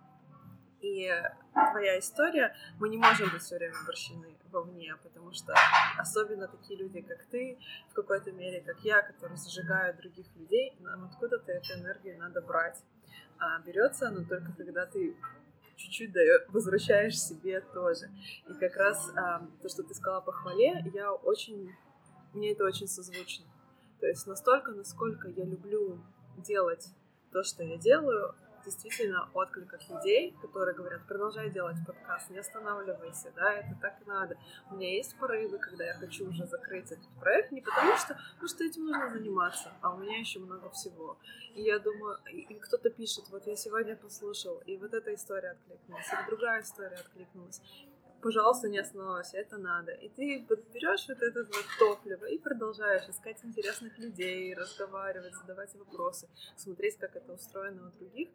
И твоя история, мы не можем быть все время обращены вовне, потому что особенно такие люди, как ты, в какой-то мере, как я, которые зажигают других людей, нам откуда-то эту энергию надо брать. А берется она только когда ты чуть-чуть возвращаешь себе тоже. И как раз а, то, что ты сказала по хвале, я очень, мне это очень созвучно. То есть настолько, насколько я люблю делать то, что я делаю, действительно отклик от людей, которые говорят, продолжай делать подкаст, не останавливайся, да, это так и надо. У меня есть порывы, когда я хочу уже закрыть этот проект, не потому что, ну, что этим нужно заниматься, а у меня еще много всего. И я думаю, и кто-то пишет, вот я сегодня послушал, и вот эта история откликнулась, и другая история откликнулась пожалуйста, не остановилась, это надо. И ты берешь вот это вот топливо и продолжаешь искать интересных людей, разговаривать, задавать вопросы, смотреть, как это устроено у других.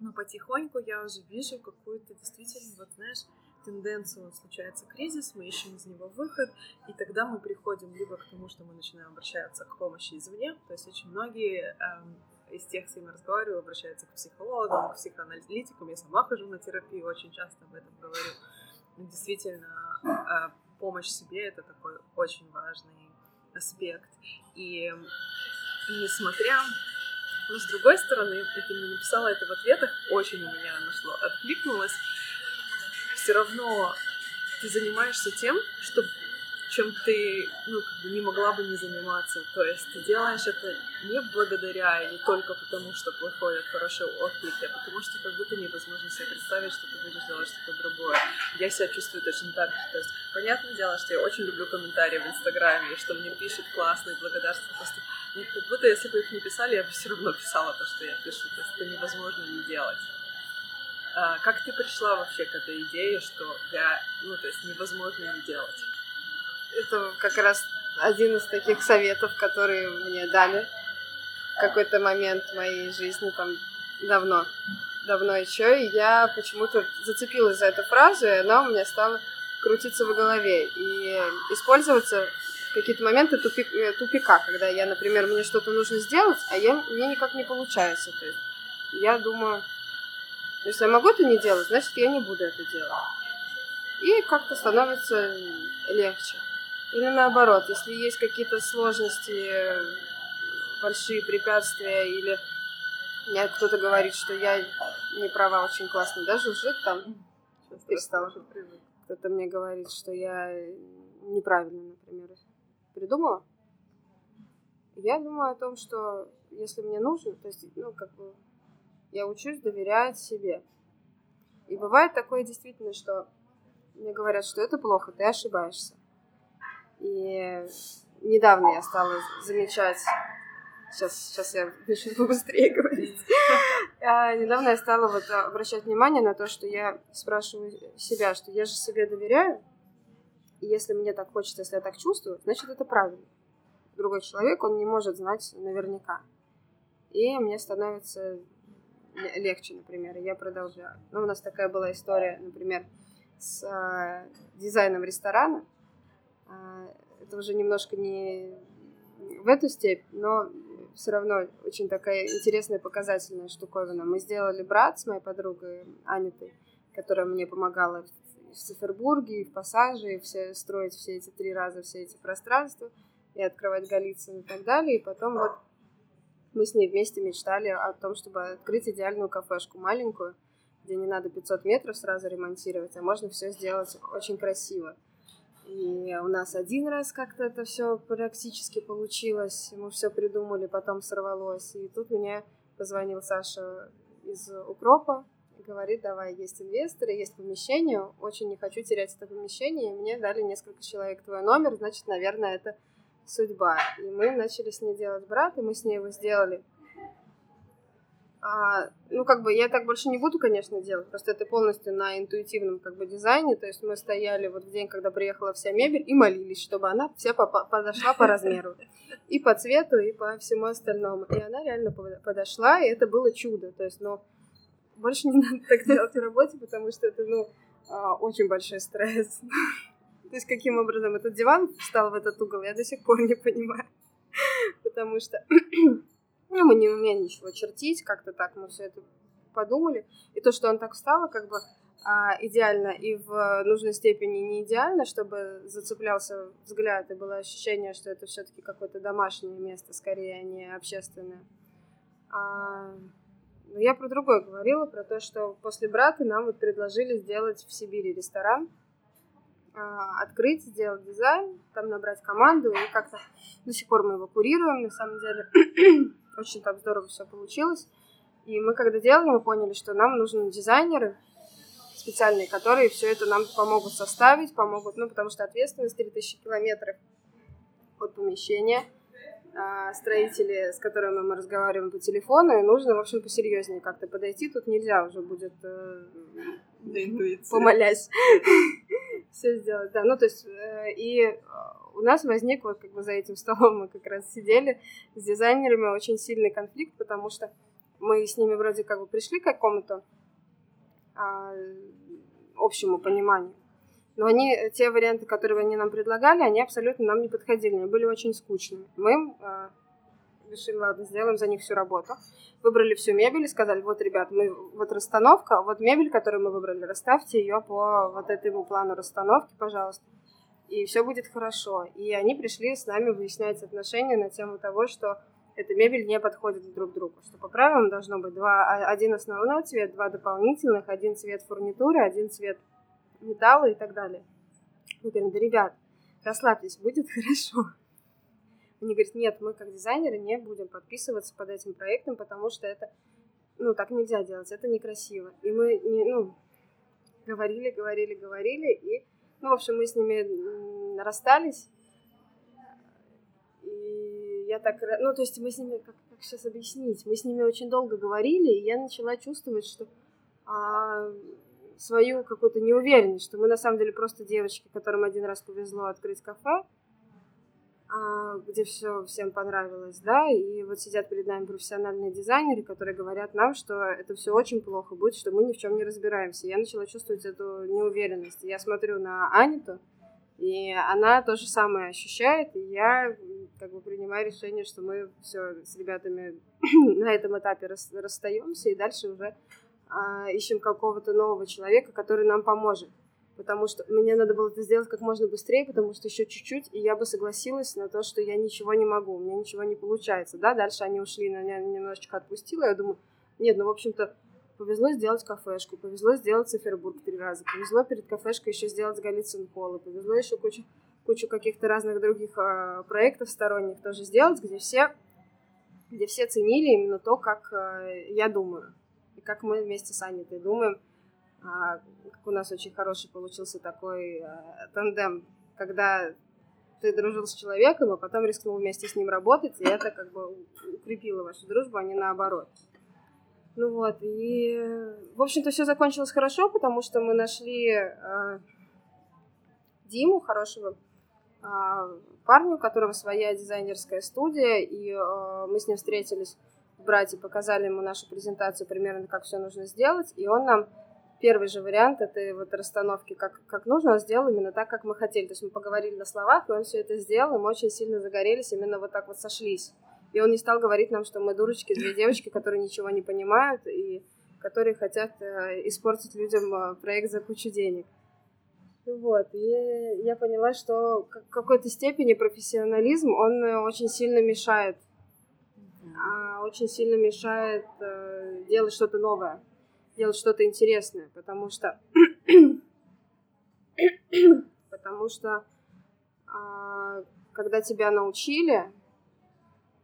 Но потихоньку я уже вижу какую-то действительно, вот знаешь, тенденцию, случается кризис, мы ищем из него выход, и тогда мы приходим либо к тому, что мы начинаем обращаться к помощи извне, то есть очень многие эм, из тех, с кем я разговариваю, обращаются к психологам, к психоаналитикам, я сама хожу на терапию, очень часто об этом говорю, действительно а, помощь себе это такой очень важный аспект. И несмотря но с другой стороны, я ты написала это в ответах, очень у меня нашло, откликнулось. Все равно ты занимаешься тем, что чем ты ну, как бы не могла бы не заниматься. То есть ты делаешь это не благодаря или только потому, что выходят хорошие отклики, а потому что как будто невозможно себе представить, что ты будешь делать что-то другое. Я себя чувствую точно так же. То есть, понятное дело, что я очень люблю комментарии в Инстаграме, и что мне пишут классные благодарства. Просто ну, как будто если бы их не писали, я бы все равно писала то, что я пишу. То есть это невозможно не делать. А, как ты пришла вообще к этой идее, что я, ну, то есть невозможно не делать?
Это как раз один из таких советов, которые мне дали в какой-то момент моей жизни, там, давно, давно еще, и я почему-то зацепилась за эту фразу, и она у меня стала крутиться в голове и использоваться в какие-то моменты тупик, э, тупика, когда я, например, мне что-то нужно сделать, а я, мне никак не получается. То есть я думаю, если я могу это не делать, значит, я не буду это делать. И как-то становится легче. Или наоборот, если есть какие-то сложности, большие препятствия, или мне кто-то говорит, что я не права, очень классно, даже уже там перестала. Кто-то мне говорит, что я неправильно, например, придумала. Я думаю о том, что если мне нужно, то есть, ну, как бы, я учусь доверять себе. И бывает такое действительно, что мне говорят, что это плохо, ты ошибаешься. И недавно я стала замечать Сейчас, сейчас я начну побыстрее говорить. А, недавно я стала вот обращать внимание на то, что я спрашиваю себя, что я же себе доверяю, и если мне так хочется, если я так чувствую, значит, это правильно. Другой человек, он не может знать наверняка. И мне становится легче, например, и я продолжаю. Ну, у нас такая была история, например, с э, дизайном ресторана. Э, это уже немножко не в эту степь, но все равно очень такая интересная показательная штуковина. Мы сделали брат с моей подругой Анитой, которая мне помогала в Цифербурге, и в Пассаже, и все, строить все эти три раза все эти пространства, и открывать Голицын и так далее. И потом вот мы с ней вместе мечтали о том, чтобы открыть идеальную кафешку маленькую, где не надо 500 метров сразу ремонтировать, а можно все сделать очень красиво. И у нас один раз как-то это все практически получилось. Мы все придумали, потом сорвалось. И тут мне позвонил Саша из Укропа говорит, давай, есть инвесторы, есть помещение, очень не хочу терять это помещение. И мне дали несколько человек твой номер, значит, наверное, это судьба. И мы начали с ней делать брат, и мы с ней его сделали а, ну, как бы я так больше не буду, конечно, делать, просто это полностью на интуитивном как бы дизайне, то есть мы стояли вот в день, когда приехала вся мебель, и молились, чтобы она вся подошла по размеру, и по цвету, и по всему остальному. И она реально подошла, и это было чудо, то есть, ну, больше не надо так делать в работе, потому что это, ну, а, очень большой стресс. То есть каким образом этот диван встал в этот угол, я до сих пор не понимаю. Потому что ну, мы не умеем ничего чертить, как-то так мы все это подумали. И то, что он так встал, как бы а, идеально и в нужной степени не идеально, чтобы зацеплялся взгляд и было ощущение, что это все-таки какое-то домашнее место, скорее, а не общественное. А, но я про другое говорила, про то, что после брата нам вот предложили сделать в Сибири ресторан, а, открыть, сделать дизайн, там набрать команду, и как-то до сих пор мы его курируем, на самом деле. Очень так здорово все получилось. И мы когда делали, мы поняли, что нам нужны дизайнеры специальные, которые все это нам помогут составить, помогут, ну, потому что ответственность 3000 километров от помещения, а строители, с которыми мы разговариваем по телефону, и нужно, в общем, посерьезнее как-то подойти. Тут нельзя уже будет э, помолясь все сделать. Да, ну, то есть, э, и у нас возник вот как бы за этим столом мы как раз сидели с дизайнерами очень сильный конфликт, потому что мы с ними вроде как бы пришли к какому-то а, общему пониманию. Но они, те варианты, которые они нам предлагали, они абсолютно нам не подходили, они были очень скучными. Мы а, решили, ладно, сделаем за них всю работу. Выбрали всю мебель и сказали, вот, ребят, мы, вот расстановка, вот мебель, которую мы выбрали, расставьте ее по вот этому плану расстановки, пожалуйста и все будет хорошо. И они пришли с нами выяснять отношения на тему того, что эта мебель не подходит друг другу, что по правилам должно быть два, а, один основной цвет, два дополнительных, один цвет фурнитуры, один цвет металла и так далее. Мы говорим, да, ребят, расслабьтесь, будет хорошо. Они говорят, нет, мы как дизайнеры не будем подписываться под этим проектом, потому что это, ну, так нельзя делать, это некрасиво. И мы, не, ну, говорили, говорили, говорили, и ну, в общем, мы с ними расстались. И я так... Ну, то есть мы с ними... Как, как сейчас объяснить? Мы с ними очень долго говорили, и я начала чувствовать, что а, свою какую-то неуверенность, что мы на самом деле просто девочки, которым один раз повезло открыть кафе, где все всем понравилось, да, и вот сидят перед нами профессиональные дизайнеры, которые говорят нам, что это все очень плохо будет, что мы ни в чем не разбираемся. Я начала чувствовать эту неуверенность. Я смотрю на Аниту, и она то же самое ощущает, и я как бы принимаю решение, что мы все с ребятами на этом этапе расстаемся, и дальше уже а, ищем какого-то нового человека, который нам поможет. Потому что мне надо было это сделать как можно быстрее, потому что еще чуть-чуть, и я бы согласилась на то, что я ничего не могу, у меня ничего не получается, да, дальше они ушли, на меня немножечко отпустила, я думаю, нет, ну, в общем-то, повезло сделать кафешку, повезло сделать Цифербург три раза, повезло перед кафешкой еще сделать Голицын Холл, повезло еще кучу, кучу каких-то разных других э, проектов сторонних тоже сделать, где все, где все ценили именно то, как э, я думаю, и как мы вместе с Аней думаем, как у нас очень хороший получился такой э, тандем, когда ты дружил с человеком, а потом рискнул вместе с ним работать, и это как бы укрепило вашу дружбу, а не наоборот. Ну вот, и, в общем-то, все закончилось хорошо, потому что мы нашли э, Диму, хорошего э, парня, у которого своя дизайнерская студия, и э, мы с ним встретились в брате, показали ему нашу презентацию примерно, как все нужно сделать, и он нам первый же вариант этой вот расстановки, как, как нужно, он сделал именно так, как мы хотели. То есть мы поговорили на словах, и он все это сделал, и мы очень сильно загорелись, именно вот так вот сошлись. И он не стал говорить нам, что мы дурочки, две девочки, которые ничего не понимают и которые хотят э, испортить людям э, проект за кучу денег. Вот, и я поняла, что в какой-то степени профессионализм, он э, очень сильно мешает, а, очень сильно мешает делать что-то новое, делать что-то интересное, потому что, потому что а, когда тебя научили,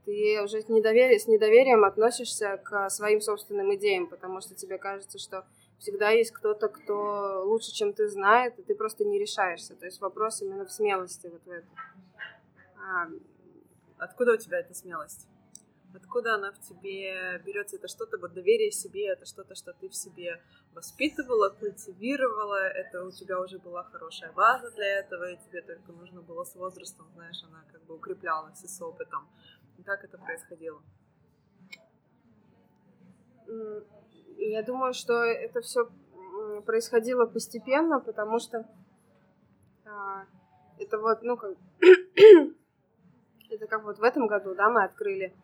ты уже с, недоверием, с недоверием относишься к своим собственным идеям, потому что тебе кажется, что всегда есть кто-то, кто лучше, чем ты знает, и ты просто не решаешься. То есть вопрос именно в смелости вот в этом.
А... Откуда у тебя эта смелость? Откуда она в тебе берется? Это что-то, вот доверие себе, это что-то, что ты в себе воспитывала, культивировала, это у тебя уже была хорошая база для этого, и тебе только нужно было с возрастом, знаешь, она как бы укреплялась и с опытом. Как это происходило?
Я думаю, что это все происходило постепенно, потому что а, это вот, ну, как, это как вот в этом году, да, мы открыли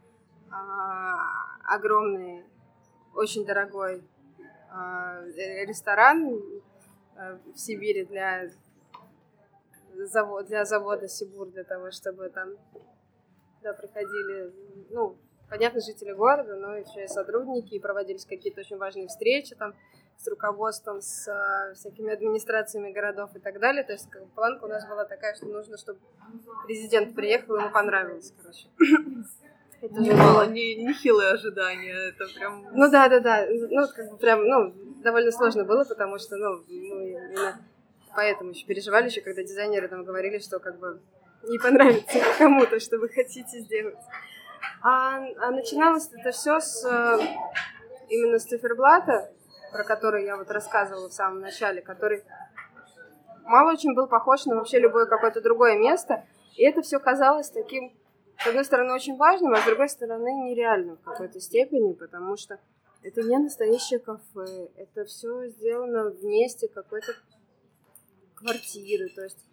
огромный, очень дорогой а, ресторан а, в Сибири для, завод, для завода Сибур, для того, чтобы там да, приходили, ну, понятно, жители города, но еще и сотрудники, и проводились какие-то очень важные встречи там с руководством, с а, всякими администрациями городов и так далее. То есть как планка у нас была такая, что нужно, чтобы президент приехал, ему понравилось, короче.
Это же было не, не хилые ожидания, это прям...
Ну да, да, да, ну как бы прям, ну, довольно сложно было, потому что, ну, мы именно поэтому еще переживали еще, когда дизайнеры там говорили, что как бы не понравится кому-то, что вы хотите сделать. А, а начиналось это все с э, именно с циферблата, про который я вот рассказывала в самом начале, который мало очень был похож на вообще любое какое-то другое место. И это все казалось таким, с одной стороны, очень важным, а с другой стороны, нереальным в какой-то степени, потому что это не настоящее кафе, это все сделано вместе какой-то квартиры, то есть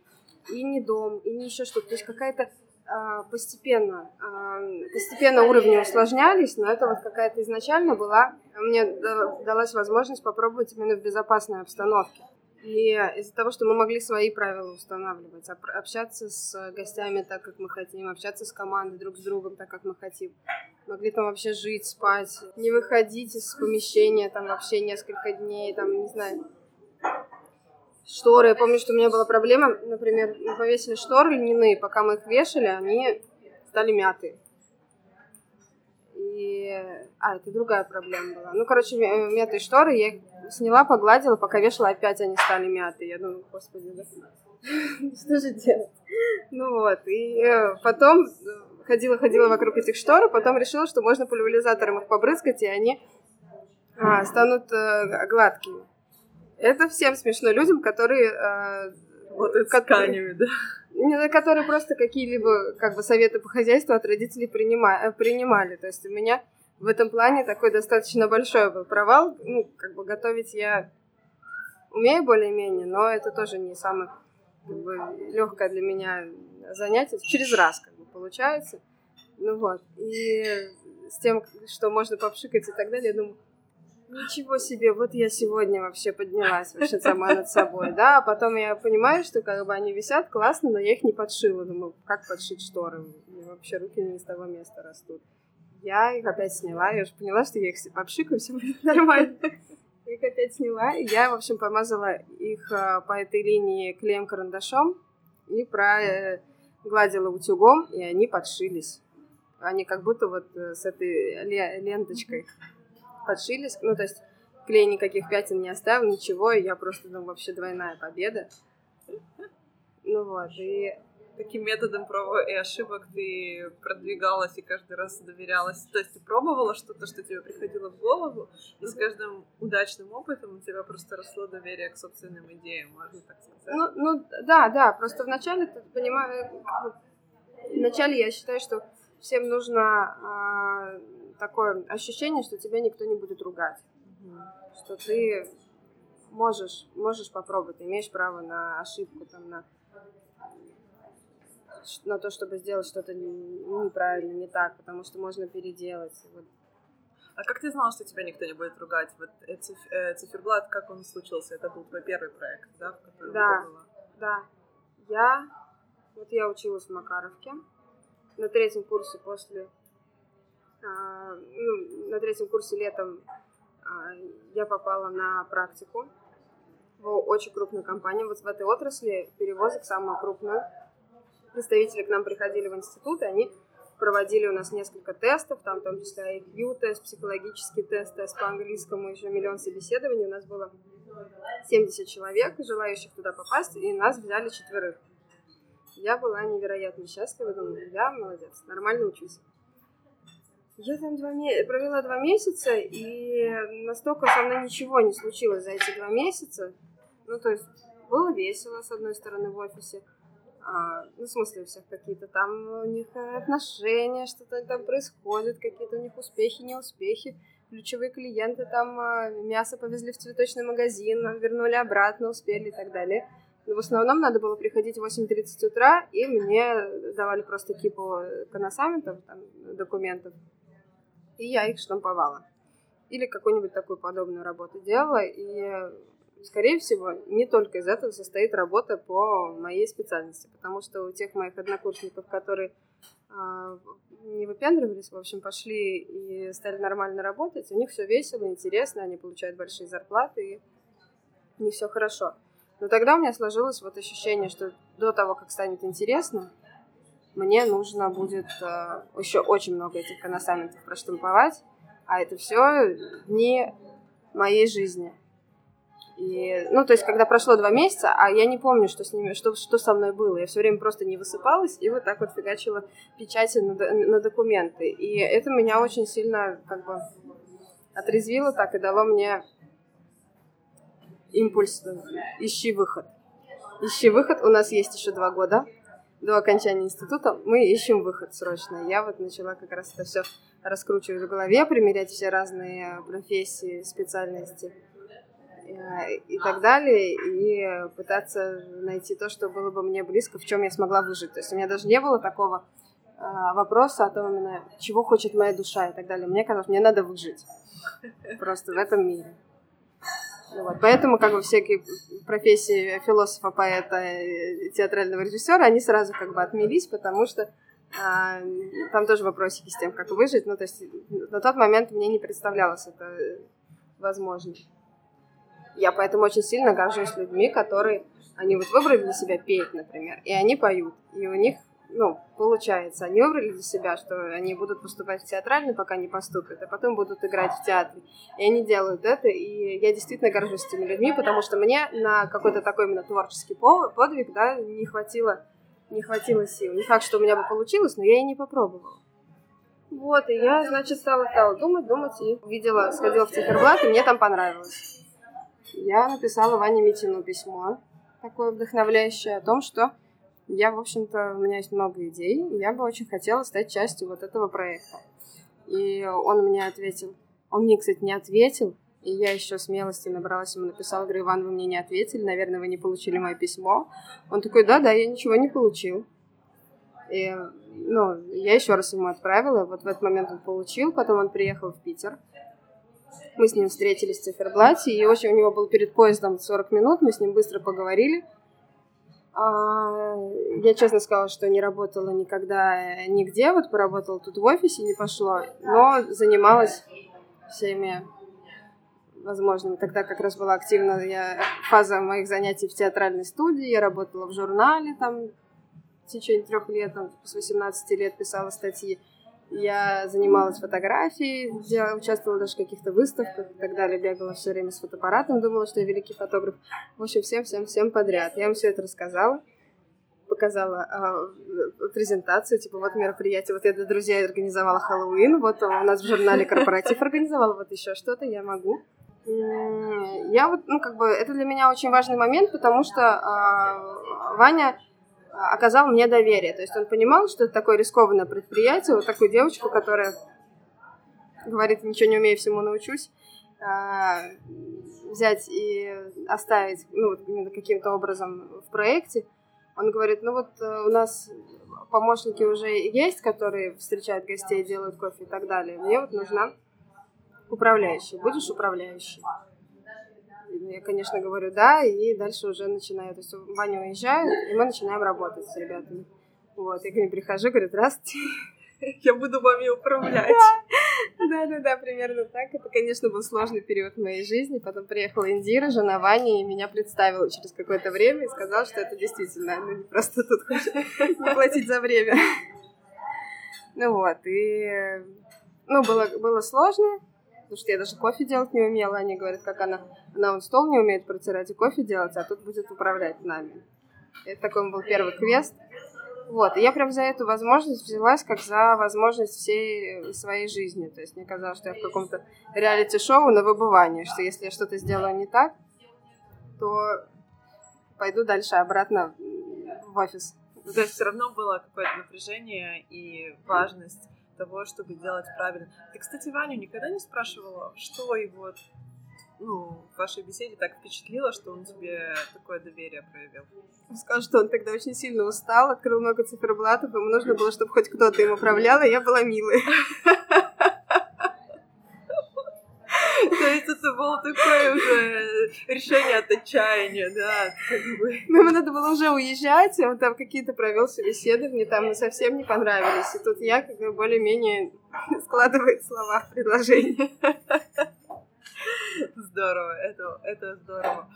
и не дом, и не еще что-то. То есть какая-то а, постепенно, а, постепенно уровни усложнялись, но это вот какая-то изначально была, мне далась возможность попробовать именно в безопасной обстановке. И из-за того, что мы могли свои правила устанавливать, общаться с гостями так, как мы хотим, общаться с командой друг с другом так, как мы хотим. Могли там вообще жить, спать, не выходить из помещения там вообще несколько дней, там, не знаю, Шторы. Я помню, что у меня была проблема, например, мы повесили шторы льняные, пока мы их вешали, они стали мятые. И... А, это другая проблема была. Ну, короче, мятые шторы, я их сняла, погладила, пока вешала, опять они стали мятые. Я думаю, господи, да что же делать? Ну вот, и э, потом ходила-ходила вокруг этих штор, потом решила, что можно пульверизатором их побрызгать, и они а, станут а, гладкими. Это всем смешно людям, которые... Э,
вот с тканями, да?
Которые просто какие-либо как бы советы по хозяйству от родителей принима, э, принимали. То есть у меня в этом плане такой достаточно большой был провал. Ну, как бы готовить я умею более-менее, но это тоже не самое как бы, легкое для меня занятие. Через раз как бы получается. Ну вот. И с тем, что можно попшикать и так далее, я думаю, ничего себе, вот я сегодня вообще поднялась вообще сама над собой, да, а потом я понимаю, что как бы они висят классно, но я их не подшила, думаю, как подшить шторы, вообще руки не из того места растут. Я их опять сняла, я уже поняла, что я их попшикаю, все будет нормально. Их опять сняла, я, в общем, помазала их а, по этой линии клеем-карандашом и прогладила утюгом, и они подшились. Они как будто вот э, с этой ленточкой подшились. Ну, то есть клей никаких пятен не оставил, ничего, и я просто думаю, вообще двойная победа. Ну вот, и
таким методом проб и ошибок ты продвигалась и каждый раз доверялась. То есть ты пробовала что-то, что тебе приходило в голову, и с каждым удачным опытом у тебя просто росло доверие к собственным идеям, можно так сказать.
Ну, ну да, да, просто вначале ты понимаешь, вначале я считаю, что всем нужно а, такое ощущение, что тебя никто не будет ругать, угу. что ты можешь, можешь попробовать, имеешь право на ошибку, там, на на то, чтобы сделать что-то неправильно, не так, потому что можно переделать. Вот.
А как ты знала, что тебя никто не будет ругать? Вот э, э, циферблат, как он случился? Это был твой первый проект, да, в
котором да, ты была? Да, я, вот я училась в Макаровке на третьем курсе после, а, ну, на третьем курсе летом а, я попала на практику в очень крупную компанию. Вот в этой отрасли перевозок самую крупную представители к нам приходили в институт, и они проводили у нас несколько тестов, там в том числе IQ-тест, психологический тест, тест по английскому, еще миллион собеседований. У нас было 70 человек, желающих туда попасть, и нас взяли четверых. Я была невероятно счастлива, думаю, я молодец, нормально учусь. Я там два ме... провела два месяца, и настолько со мной ничего не случилось за эти два месяца. Ну, то есть было весело, с одной стороны, в офисе, а, ну, в смысле, у всех какие-то там у них отношения, что-то там происходит, какие-то у них успехи, неуспехи. Ключевые клиенты там а, мясо повезли в цветочный магазин, вернули обратно, успели и так далее. Но в основном надо было приходить в 8.30 утра, и мне давали просто кипу коносаментов, там, документов, и я их штамповала. Или какую-нибудь такую подобную работу делала, и скорее всего, не только из этого состоит работа по моей специальности, потому что у тех моих однокурсников, которые э, не выпендривались, в общем, пошли и стали нормально работать, у них все весело, интересно, они получают большие зарплаты, и них все хорошо. Но тогда у меня сложилось вот ощущение, что до того, как станет интересно, мне нужно будет э, еще очень много этих коносаментов проштамповать, а это все не моей жизни. И, ну, то есть, когда прошло два месяца, а я не помню, что с ними, что, что со мной было. Я все время просто не высыпалась и вот так вот фигачила печати на, на документы. И это меня очень сильно как бы отрезвило так и дало мне импульс. Ищи выход. Ищи выход. У нас есть еще два года до окончания института. Мы ищем выход срочно. Я вот начала как раз это все раскручивать в голове, примерять все разные профессии, специальности и так далее, и пытаться найти то, что было бы мне близко, в чем я смогла выжить. То есть у меня даже не было такого а, вопроса о том именно, чего хочет моя душа и так далее. Мне казалось, мне надо выжить просто в этом мире. Вот. Поэтому как бы всякие профессии философа, поэта, театрального режиссера, они сразу как бы отмелись, потому что а, там тоже вопросики с тем, как выжить. Ну, то есть на тот момент мне не представлялось это возможно. Я поэтому очень сильно горжусь людьми, которые, они вот выбрали для себя петь, например, и они поют, и у них, ну, получается, они выбрали для себя, что они будут поступать в театральный, пока не поступят, а потом будут играть в театре. И они делают это, и я действительно горжусь этими людьми, потому что мне на какой-то такой именно творческий подвиг, да, не хватило, не хватило сил. Не факт, что у меня бы получилось, но я и не попробовала. Вот, и я, значит, стала, стала думать, думать, и видела, сходила в циферблат, и мне там понравилось я написала Ване Митину письмо, такое вдохновляющее, о том, что я, в общем-то, у меня есть много идей, и я бы очень хотела стать частью вот этого проекта. И он мне ответил. Он мне, кстати, не ответил, и я еще смелости набралась, ему написала, говорю, Иван, вы мне не ответили, наверное, вы не получили мое письмо. Он такой, да, да, я ничего не получил. И, ну, я еще раз ему отправила, вот в этот момент он получил, потом он приехал в Питер, Мы с ним встретились в циферблате, и очень у него был перед поездом 40 минут, мы с ним быстро поговорили. А, я честно сказала, что не работала никогда нигде, вот поработала тут в офисе, не пошло, но занималась всеми возможными. Тогда как раз была активна я, фаза моих занятий в театральной студии, я работала в журнале там в течение трех лет, там, с 18 лет писала статьи. Я занималась фотографией, участвовала даже в каких-то выставках и так далее. Бегала все время с фотоаппаратом, думала, что я великий фотограф. В общем, всем-всем-всем подряд. Я вам все это рассказала показала э, презентацию, типа, вот мероприятие, вот я для друзей организовала Хэллоуин, вот у нас в журнале корпоратив организовала, вот еще что-то, я могу. Я вот, ну, как бы, это для меня очень важный момент, потому что э, Ваня оказал мне доверие. То есть он понимал, что это такое рискованное предприятие, вот такую девочку, которая говорит, ничего не умею, всему научусь, а, взять и оставить, ну, каким-то образом в проекте. Он говорит, ну вот э, у нас помощники уже есть, которые встречают гостей, делают кофе и так далее. Мне вот нужна управляющая. Будешь управляющей? Я, конечно, говорю «да», и дальше уже начинаю. То есть Ваня уезжает, и мы начинаем работать с ребятами. Вот, я к ним прихожу, говорю «Здравствуйте,
я буду вами управлять».
Да-да-да, примерно так. Это, конечно, был сложный период в моей жизни. Потом приехала Индира, жена Вани, и меня представила через какое-то время и сказала, что это действительно, ну не просто тут хочет платить за время. Ну вот, и... Ну, было, было сложно, потому что я даже кофе делать не умела. Они говорят, как она, она он стол не умеет протирать и кофе делать, а тут будет управлять нами. Это такой был первый квест. Вот, и я прям за эту возможность взялась, как за возможность всей своей жизни. То есть мне казалось, что я в каком-то реалити-шоу на выбывание, что если я что-то сделаю не так, то пойду дальше обратно в офис.
То есть все равно было какое-то напряжение и важность того, чтобы делать правильно. Ты, кстати, Ваню никогда не спрашивала, что его ну, в вашей беседе так впечатлило, что он тебе такое доверие проявил?
Сказал, что он тогда очень сильно устал, открыл много циферблатов, ему нужно было, чтобы хоть кто-то им управлял, и я была милой.
было такое уже решение от отчаяния, да.
Ну, ему надо было уже уезжать, он там какие-то провел собеседования, там совсем не понравились. И тут я как бы более-менее складывает слова в предложение.
Здорово, это, это здорово.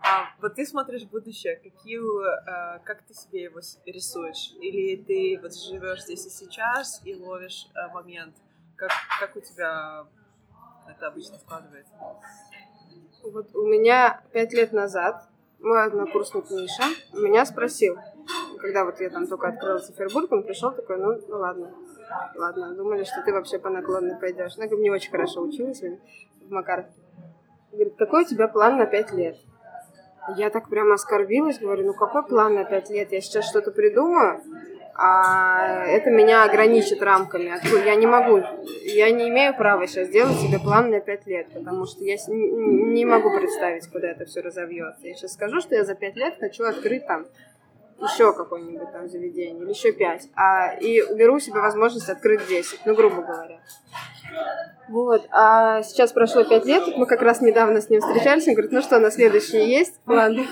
А вот ты смотришь будущее, какие, э, как ты себе его рисуешь? Или ты вот живешь здесь и сейчас и ловишь э, момент? Как, как у тебя это обычно складывается?
Вот у меня пять лет назад мой однокурсник Миша меня спросил, когда вот я там только открыла Цифербург, он пришел такой, ну, ну ладно, ладно, думали, что ты вообще по наклонной пойдешь. Ну, я не очень хорошо училась в Макаровке. Говорит, какой у тебя план на пять лет? Я так прямо оскорбилась, говорю, ну какой план на пять лет? Я сейчас что-то придумаю, а это меня ограничит рамками. Я не могу, я не имею права сейчас делать себе план на пять лет, потому что я не могу представить, куда это все разовьется. Я сейчас скажу, что я за пять лет хочу открыть там еще какое-нибудь там заведение, или еще пять, а, и уберу себе возможность открыть 10, ну, грубо говоря. Вот, а сейчас прошло пять лет, мы как раз недавно с ним встречались, он говорит, ну что, на следующий есть план?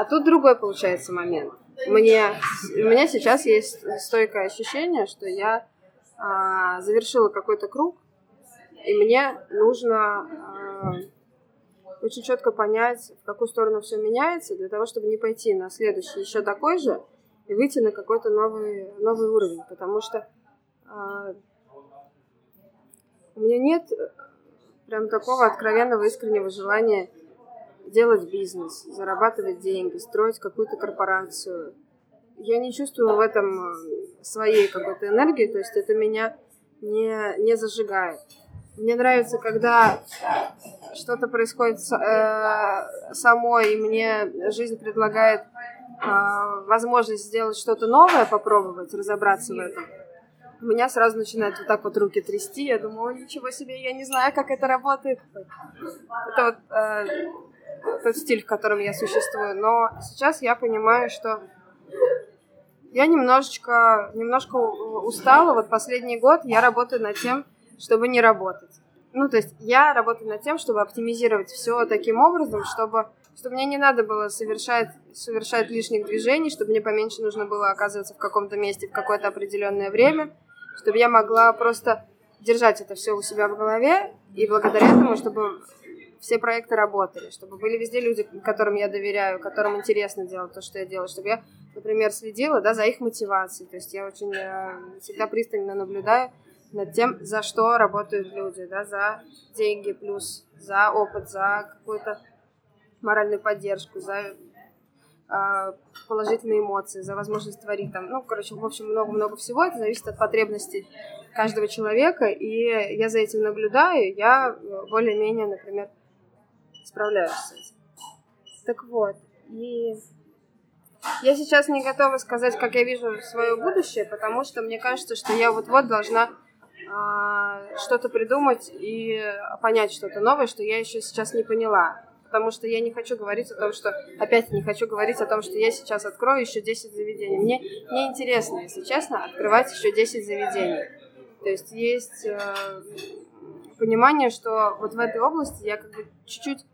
А тут другой получается момент. Мне, у меня сейчас есть стойкое ощущение, что я а, завершила какой-то круг, и мне нужно а, очень четко понять, в какую сторону все меняется, для того, чтобы не пойти на следующий еще такой же и выйти на какой-то новый, новый уровень. Потому что а, у меня нет прям такого откровенного искреннего желания делать бизнес, зарабатывать деньги, строить какую-то корпорацию. Я не чувствую в этом своей какой-то энергии, то есть это меня не, не зажигает. Мне нравится, когда что-то происходит э, само, и мне жизнь предлагает э, возможность сделать что-то новое, попробовать, разобраться в этом. У меня сразу начинают вот так вот руки трясти. Я думаю, ничего себе, я не знаю, как это работает. Это вот э, тот стиль, в котором я существую. Но сейчас я понимаю, что я немножечко, немножко устала. Вот последний год я работаю над тем, чтобы не работать. Ну, то есть я работаю над тем, чтобы оптимизировать все таким образом, чтобы, чтобы мне не надо было совершать, совершать лишних движений, чтобы мне поменьше нужно было оказываться в каком-то месте в какое-то определенное время, чтобы я могла просто держать это все у себя в голове, и благодаря этому, чтобы все проекты работали, чтобы были везде люди, которым я доверяю, которым интересно делать то, что я делаю, чтобы я, например, следила да, за их мотивацией. То есть я очень э, всегда пристально наблюдаю над тем, за что работают люди, да, за деньги плюс, за опыт, за какую-то моральную поддержку, за э, положительные эмоции, за возможность творить там, ну, короче, в общем, много-много всего. Это зависит от потребностей каждого человека, и я за этим наблюдаю, я более-менее, например, справляюсь с этим. Так вот, и я сейчас не готова сказать, как я вижу свое будущее, потому что мне кажется, что я вот-вот должна а, что-то придумать и понять что-то новое, что я еще сейчас не поняла. Потому что я не хочу говорить о том, что... Опять не хочу говорить о том, что я сейчас открою еще 10 заведений. Мне не интересно, если честно, открывать еще 10 заведений. То есть есть э, понимание, что вот в этой области я как бы чуть-чуть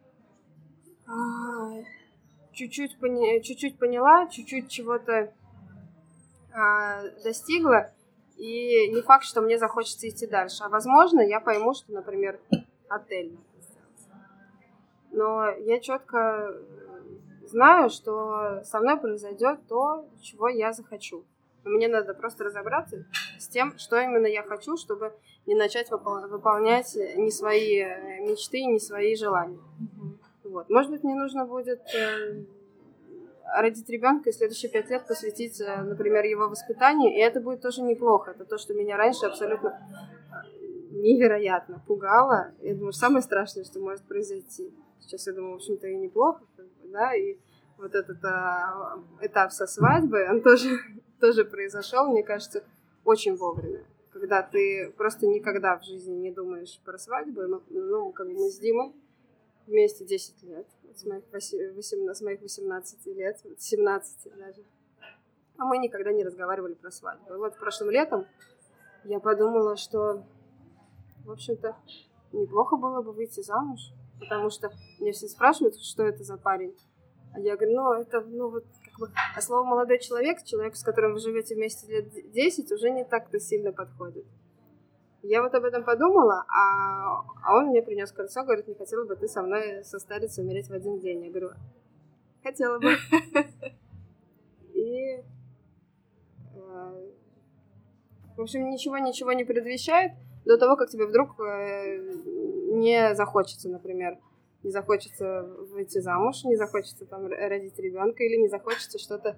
чуть-чуть пони, чуть-чуть поняла, чуть-чуть чего-то а, достигла, и не факт, что мне захочется идти дальше. А возможно, я пойму, что, например, отель Но я четко знаю, что со мной произойдет то, чего я захочу. Мне надо просто разобраться с тем, что именно я хочу, чтобы не начать выпол- выполнять не свои мечты, не свои желания. Вот. Может быть, мне нужно будет э, родить ребенка и следующие пять лет посвятить, э, например, его воспитанию, и это будет тоже неплохо. Это то, что меня раньше абсолютно э, невероятно пугало. Я думаю, самое страшное, что может произойти. Сейчас я думаю, в общем-то, и неплохо, как бы, да, и вот этот а, этап со свадьбой, он тоже, тоже произошел, мне кажется, очень вовремя. Когда ты просто никогда в жизни не думаешь про свадьбу, ну, ну как бы мы с Димой вместе 10 лет, с моих, 18, с моих 18 лет, 17 даже. А мы никогда не разговаривали про свадьбу. И вот прошлым летом я подумала, что, в общем-то, неплохо было бы выйти замуж, потому что мне все спрашивают, что это за парень. А я говорю, ну, это, ну, вот, как бы, а слово молодой человек, человек, с которым вы живете вместе лет 10, уже не так-то сильно подходит. Я вот об этом подумала, а, а он мне принес кольцо, говорит, не хотела бы ты со мной состариться, умереть в один день. Я говорю, хотела бы. И, э, в общем, ничего-ничего не предвещает до того, как тебе вдруг э, не захочется, например, не захочется выйти замуж, не захочется там родить ребенка или не захочется что-то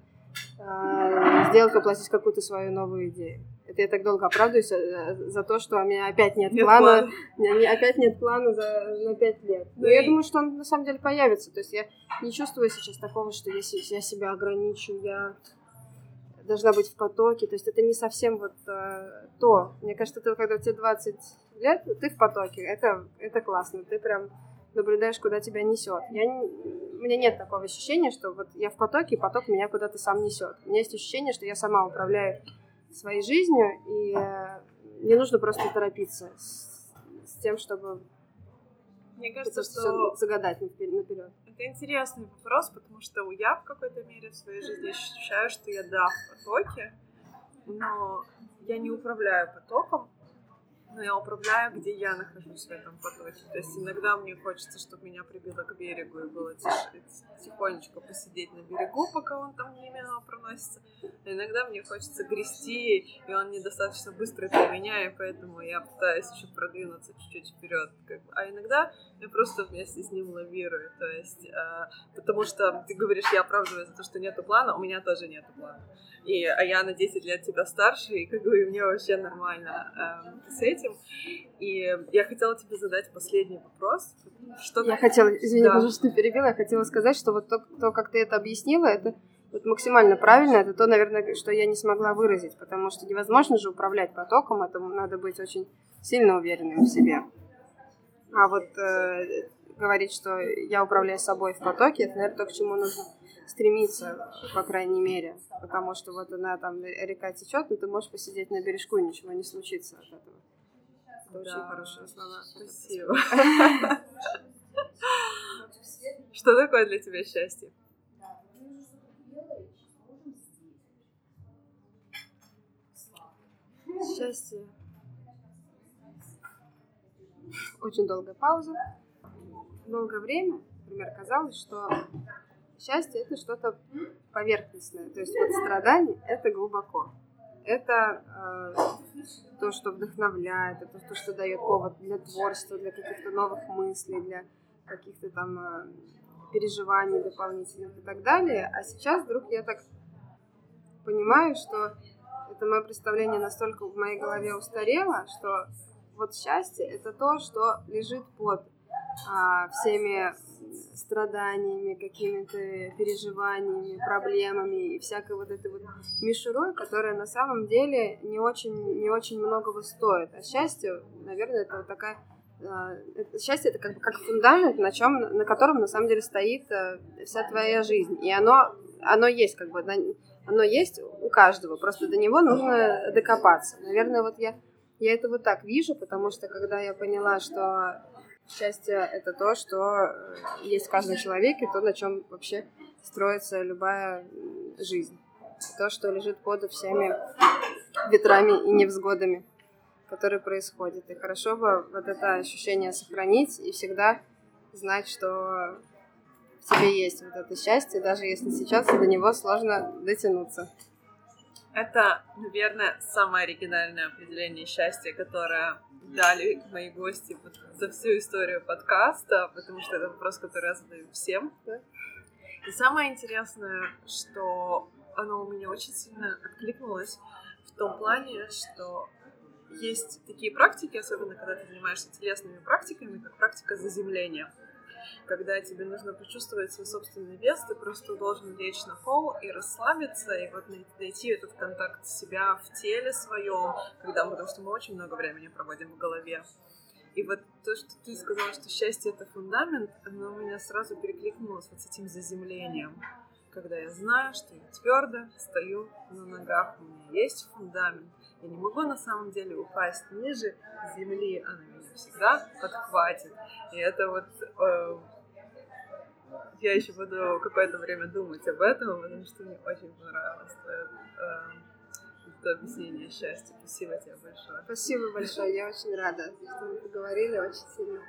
э, сделать, воплотить какую-то свою новую идею. Это я так долго оправдываюсь э, за то, что у меня опять нет, нет плана, плана. опять нет плана за, на пять лет. Но ну, я думаю, что он на самом деле появится. То есть я не чувствую сейчас такого, что я, я себя ограничу, я должна быть в потоке. То есть это не совсем вот э, то. Мне кажется, ты, когда тебе 20 лет, ты в потоке. Это, это классно. Ты прям наблюдаешь, куда тебя несет. Я не, у меня нет такого ощущения, что вот я в потоке, и поток меня куда-то сам несет. У меня есть ощущение, что я сама управляю своей жизнью, и э, не нужно просто торопиться с, с тем, чтобы
мне кажется, что
загадать наперед.
Это интересный вопрос, потому что я в какой-то мере в своей жизни ощущаю, что я да в потоке, но я не управляю потоком, но я управляю, где я нахожусь в этом потоке. То есть иногда мне хочется, чтобы меня прибило к берегу и было тиш... тихонечко посидеть на берегу, пока он там мимо проносится. А иногда мне хочется грести, и он недостаточно быстро для меня, и поэтому я пытаюсь еще продвинуться чуть-чуть вперед. А иногда я просто вместе с ним лавирую. То есть, э, потому что ты говоришь, я оправдываю за то, что нету плана, у меня тоже нету плана. И, а я на 10 лет тебя старше, и как бы мне вообще нормально э, с этим. И я хотела тебе задать последний вопрос.
Что я хотела, извини, да. пожалуйста, перебила, я хотела сказать, что вот то, то, как ты это объяснила, это вот максимально правильно, это то, наверное, что я не смогла выразить, потому что невозможно же управлять потоком, этому надо быть очень сильно уверенным в себе. А вот э, говорить, что я управляю собой в потоке, это, наверное, то, к чему нужно стремиться, по крайней мере. Потому что вот она там, река течет, но ты можешь посидеть на бережку, и ничего не случится от этого. Это да. очень хорошие слова.
Спасибо. Что такое для тебя счастье?
Счастье. Очень долгая пауза. Долгое время, например, казалось, что счастье это что-то поверхностное. То есть вот страдание это глубоко. Это э, то, что вдохновляет, это то, что дает повод для творчества, для каких-то новых мыслей, для каких-то там э, переживаний дополнительных и так далее. А сейчас вдруг я так понимаю, что это мое представление настолько в моей голове устарело, что вот счастье это то, что лежит под а, всеми страданиями, какими-то переживаниями, проблемами и всякой вот этой вот мишурой, которая на самом деле не очень, не очень многого стоит. А счастье, наверное, это вот такая а, счастье это как бы как фундамент, на чем, на котором на самом деле стоит э, вся твоя жизнь. И оно, оно есть как бы, оно есть у каждого, просто до него нужно докопаться. Наверное, вот я, я это вот так вижу, потому что когда я поняла, что счастье — это то, что э, есть в каждом человеке, то, на чем вообще строится любая жизнь. То, что лежит под всеми ветрами и невзгодами, которые происходят. И хорошо бы вот это ощущение сохранить и всегда знать, что в тебе есть вот это счастье, даже если сейчас до него сложно дотянуться.
Это, наверное, самое оригинальное определение счастья, которое дали мои гости вот за всю историю подкаста, потому что это вопрос, который я задаю всем. И самое интересное, что оно у меня очень сильно откликнулось в том плане, что есть такие практики, особенно когда ты занимаешься телесными практиками, как практика заземления когда тебе нужно почувствовать свой собственный вес, ты просто должен лечь на пол и расслабиться, и вот найти этот контакт себя в теле своем, когда, потому что мы очень много времени проводим в голове. И вот то, что ты сказала, что счастье — это фундамент, оно меня сразу перекликнулось вот с этим заземлением. Когда я знаю, что я твердо стою на ногах, у меня есть фундамент, я не могу на самом деле упасть ниже земли, она меня всегда подхватит. И это вот э, я еще буду какое-то время думать об этом, потому что мне очень понравилось твое э, это объяснение счастья. Спасибо тебе большое.
Спасибо большое, я очень рада, что мы поговорили очень сильно.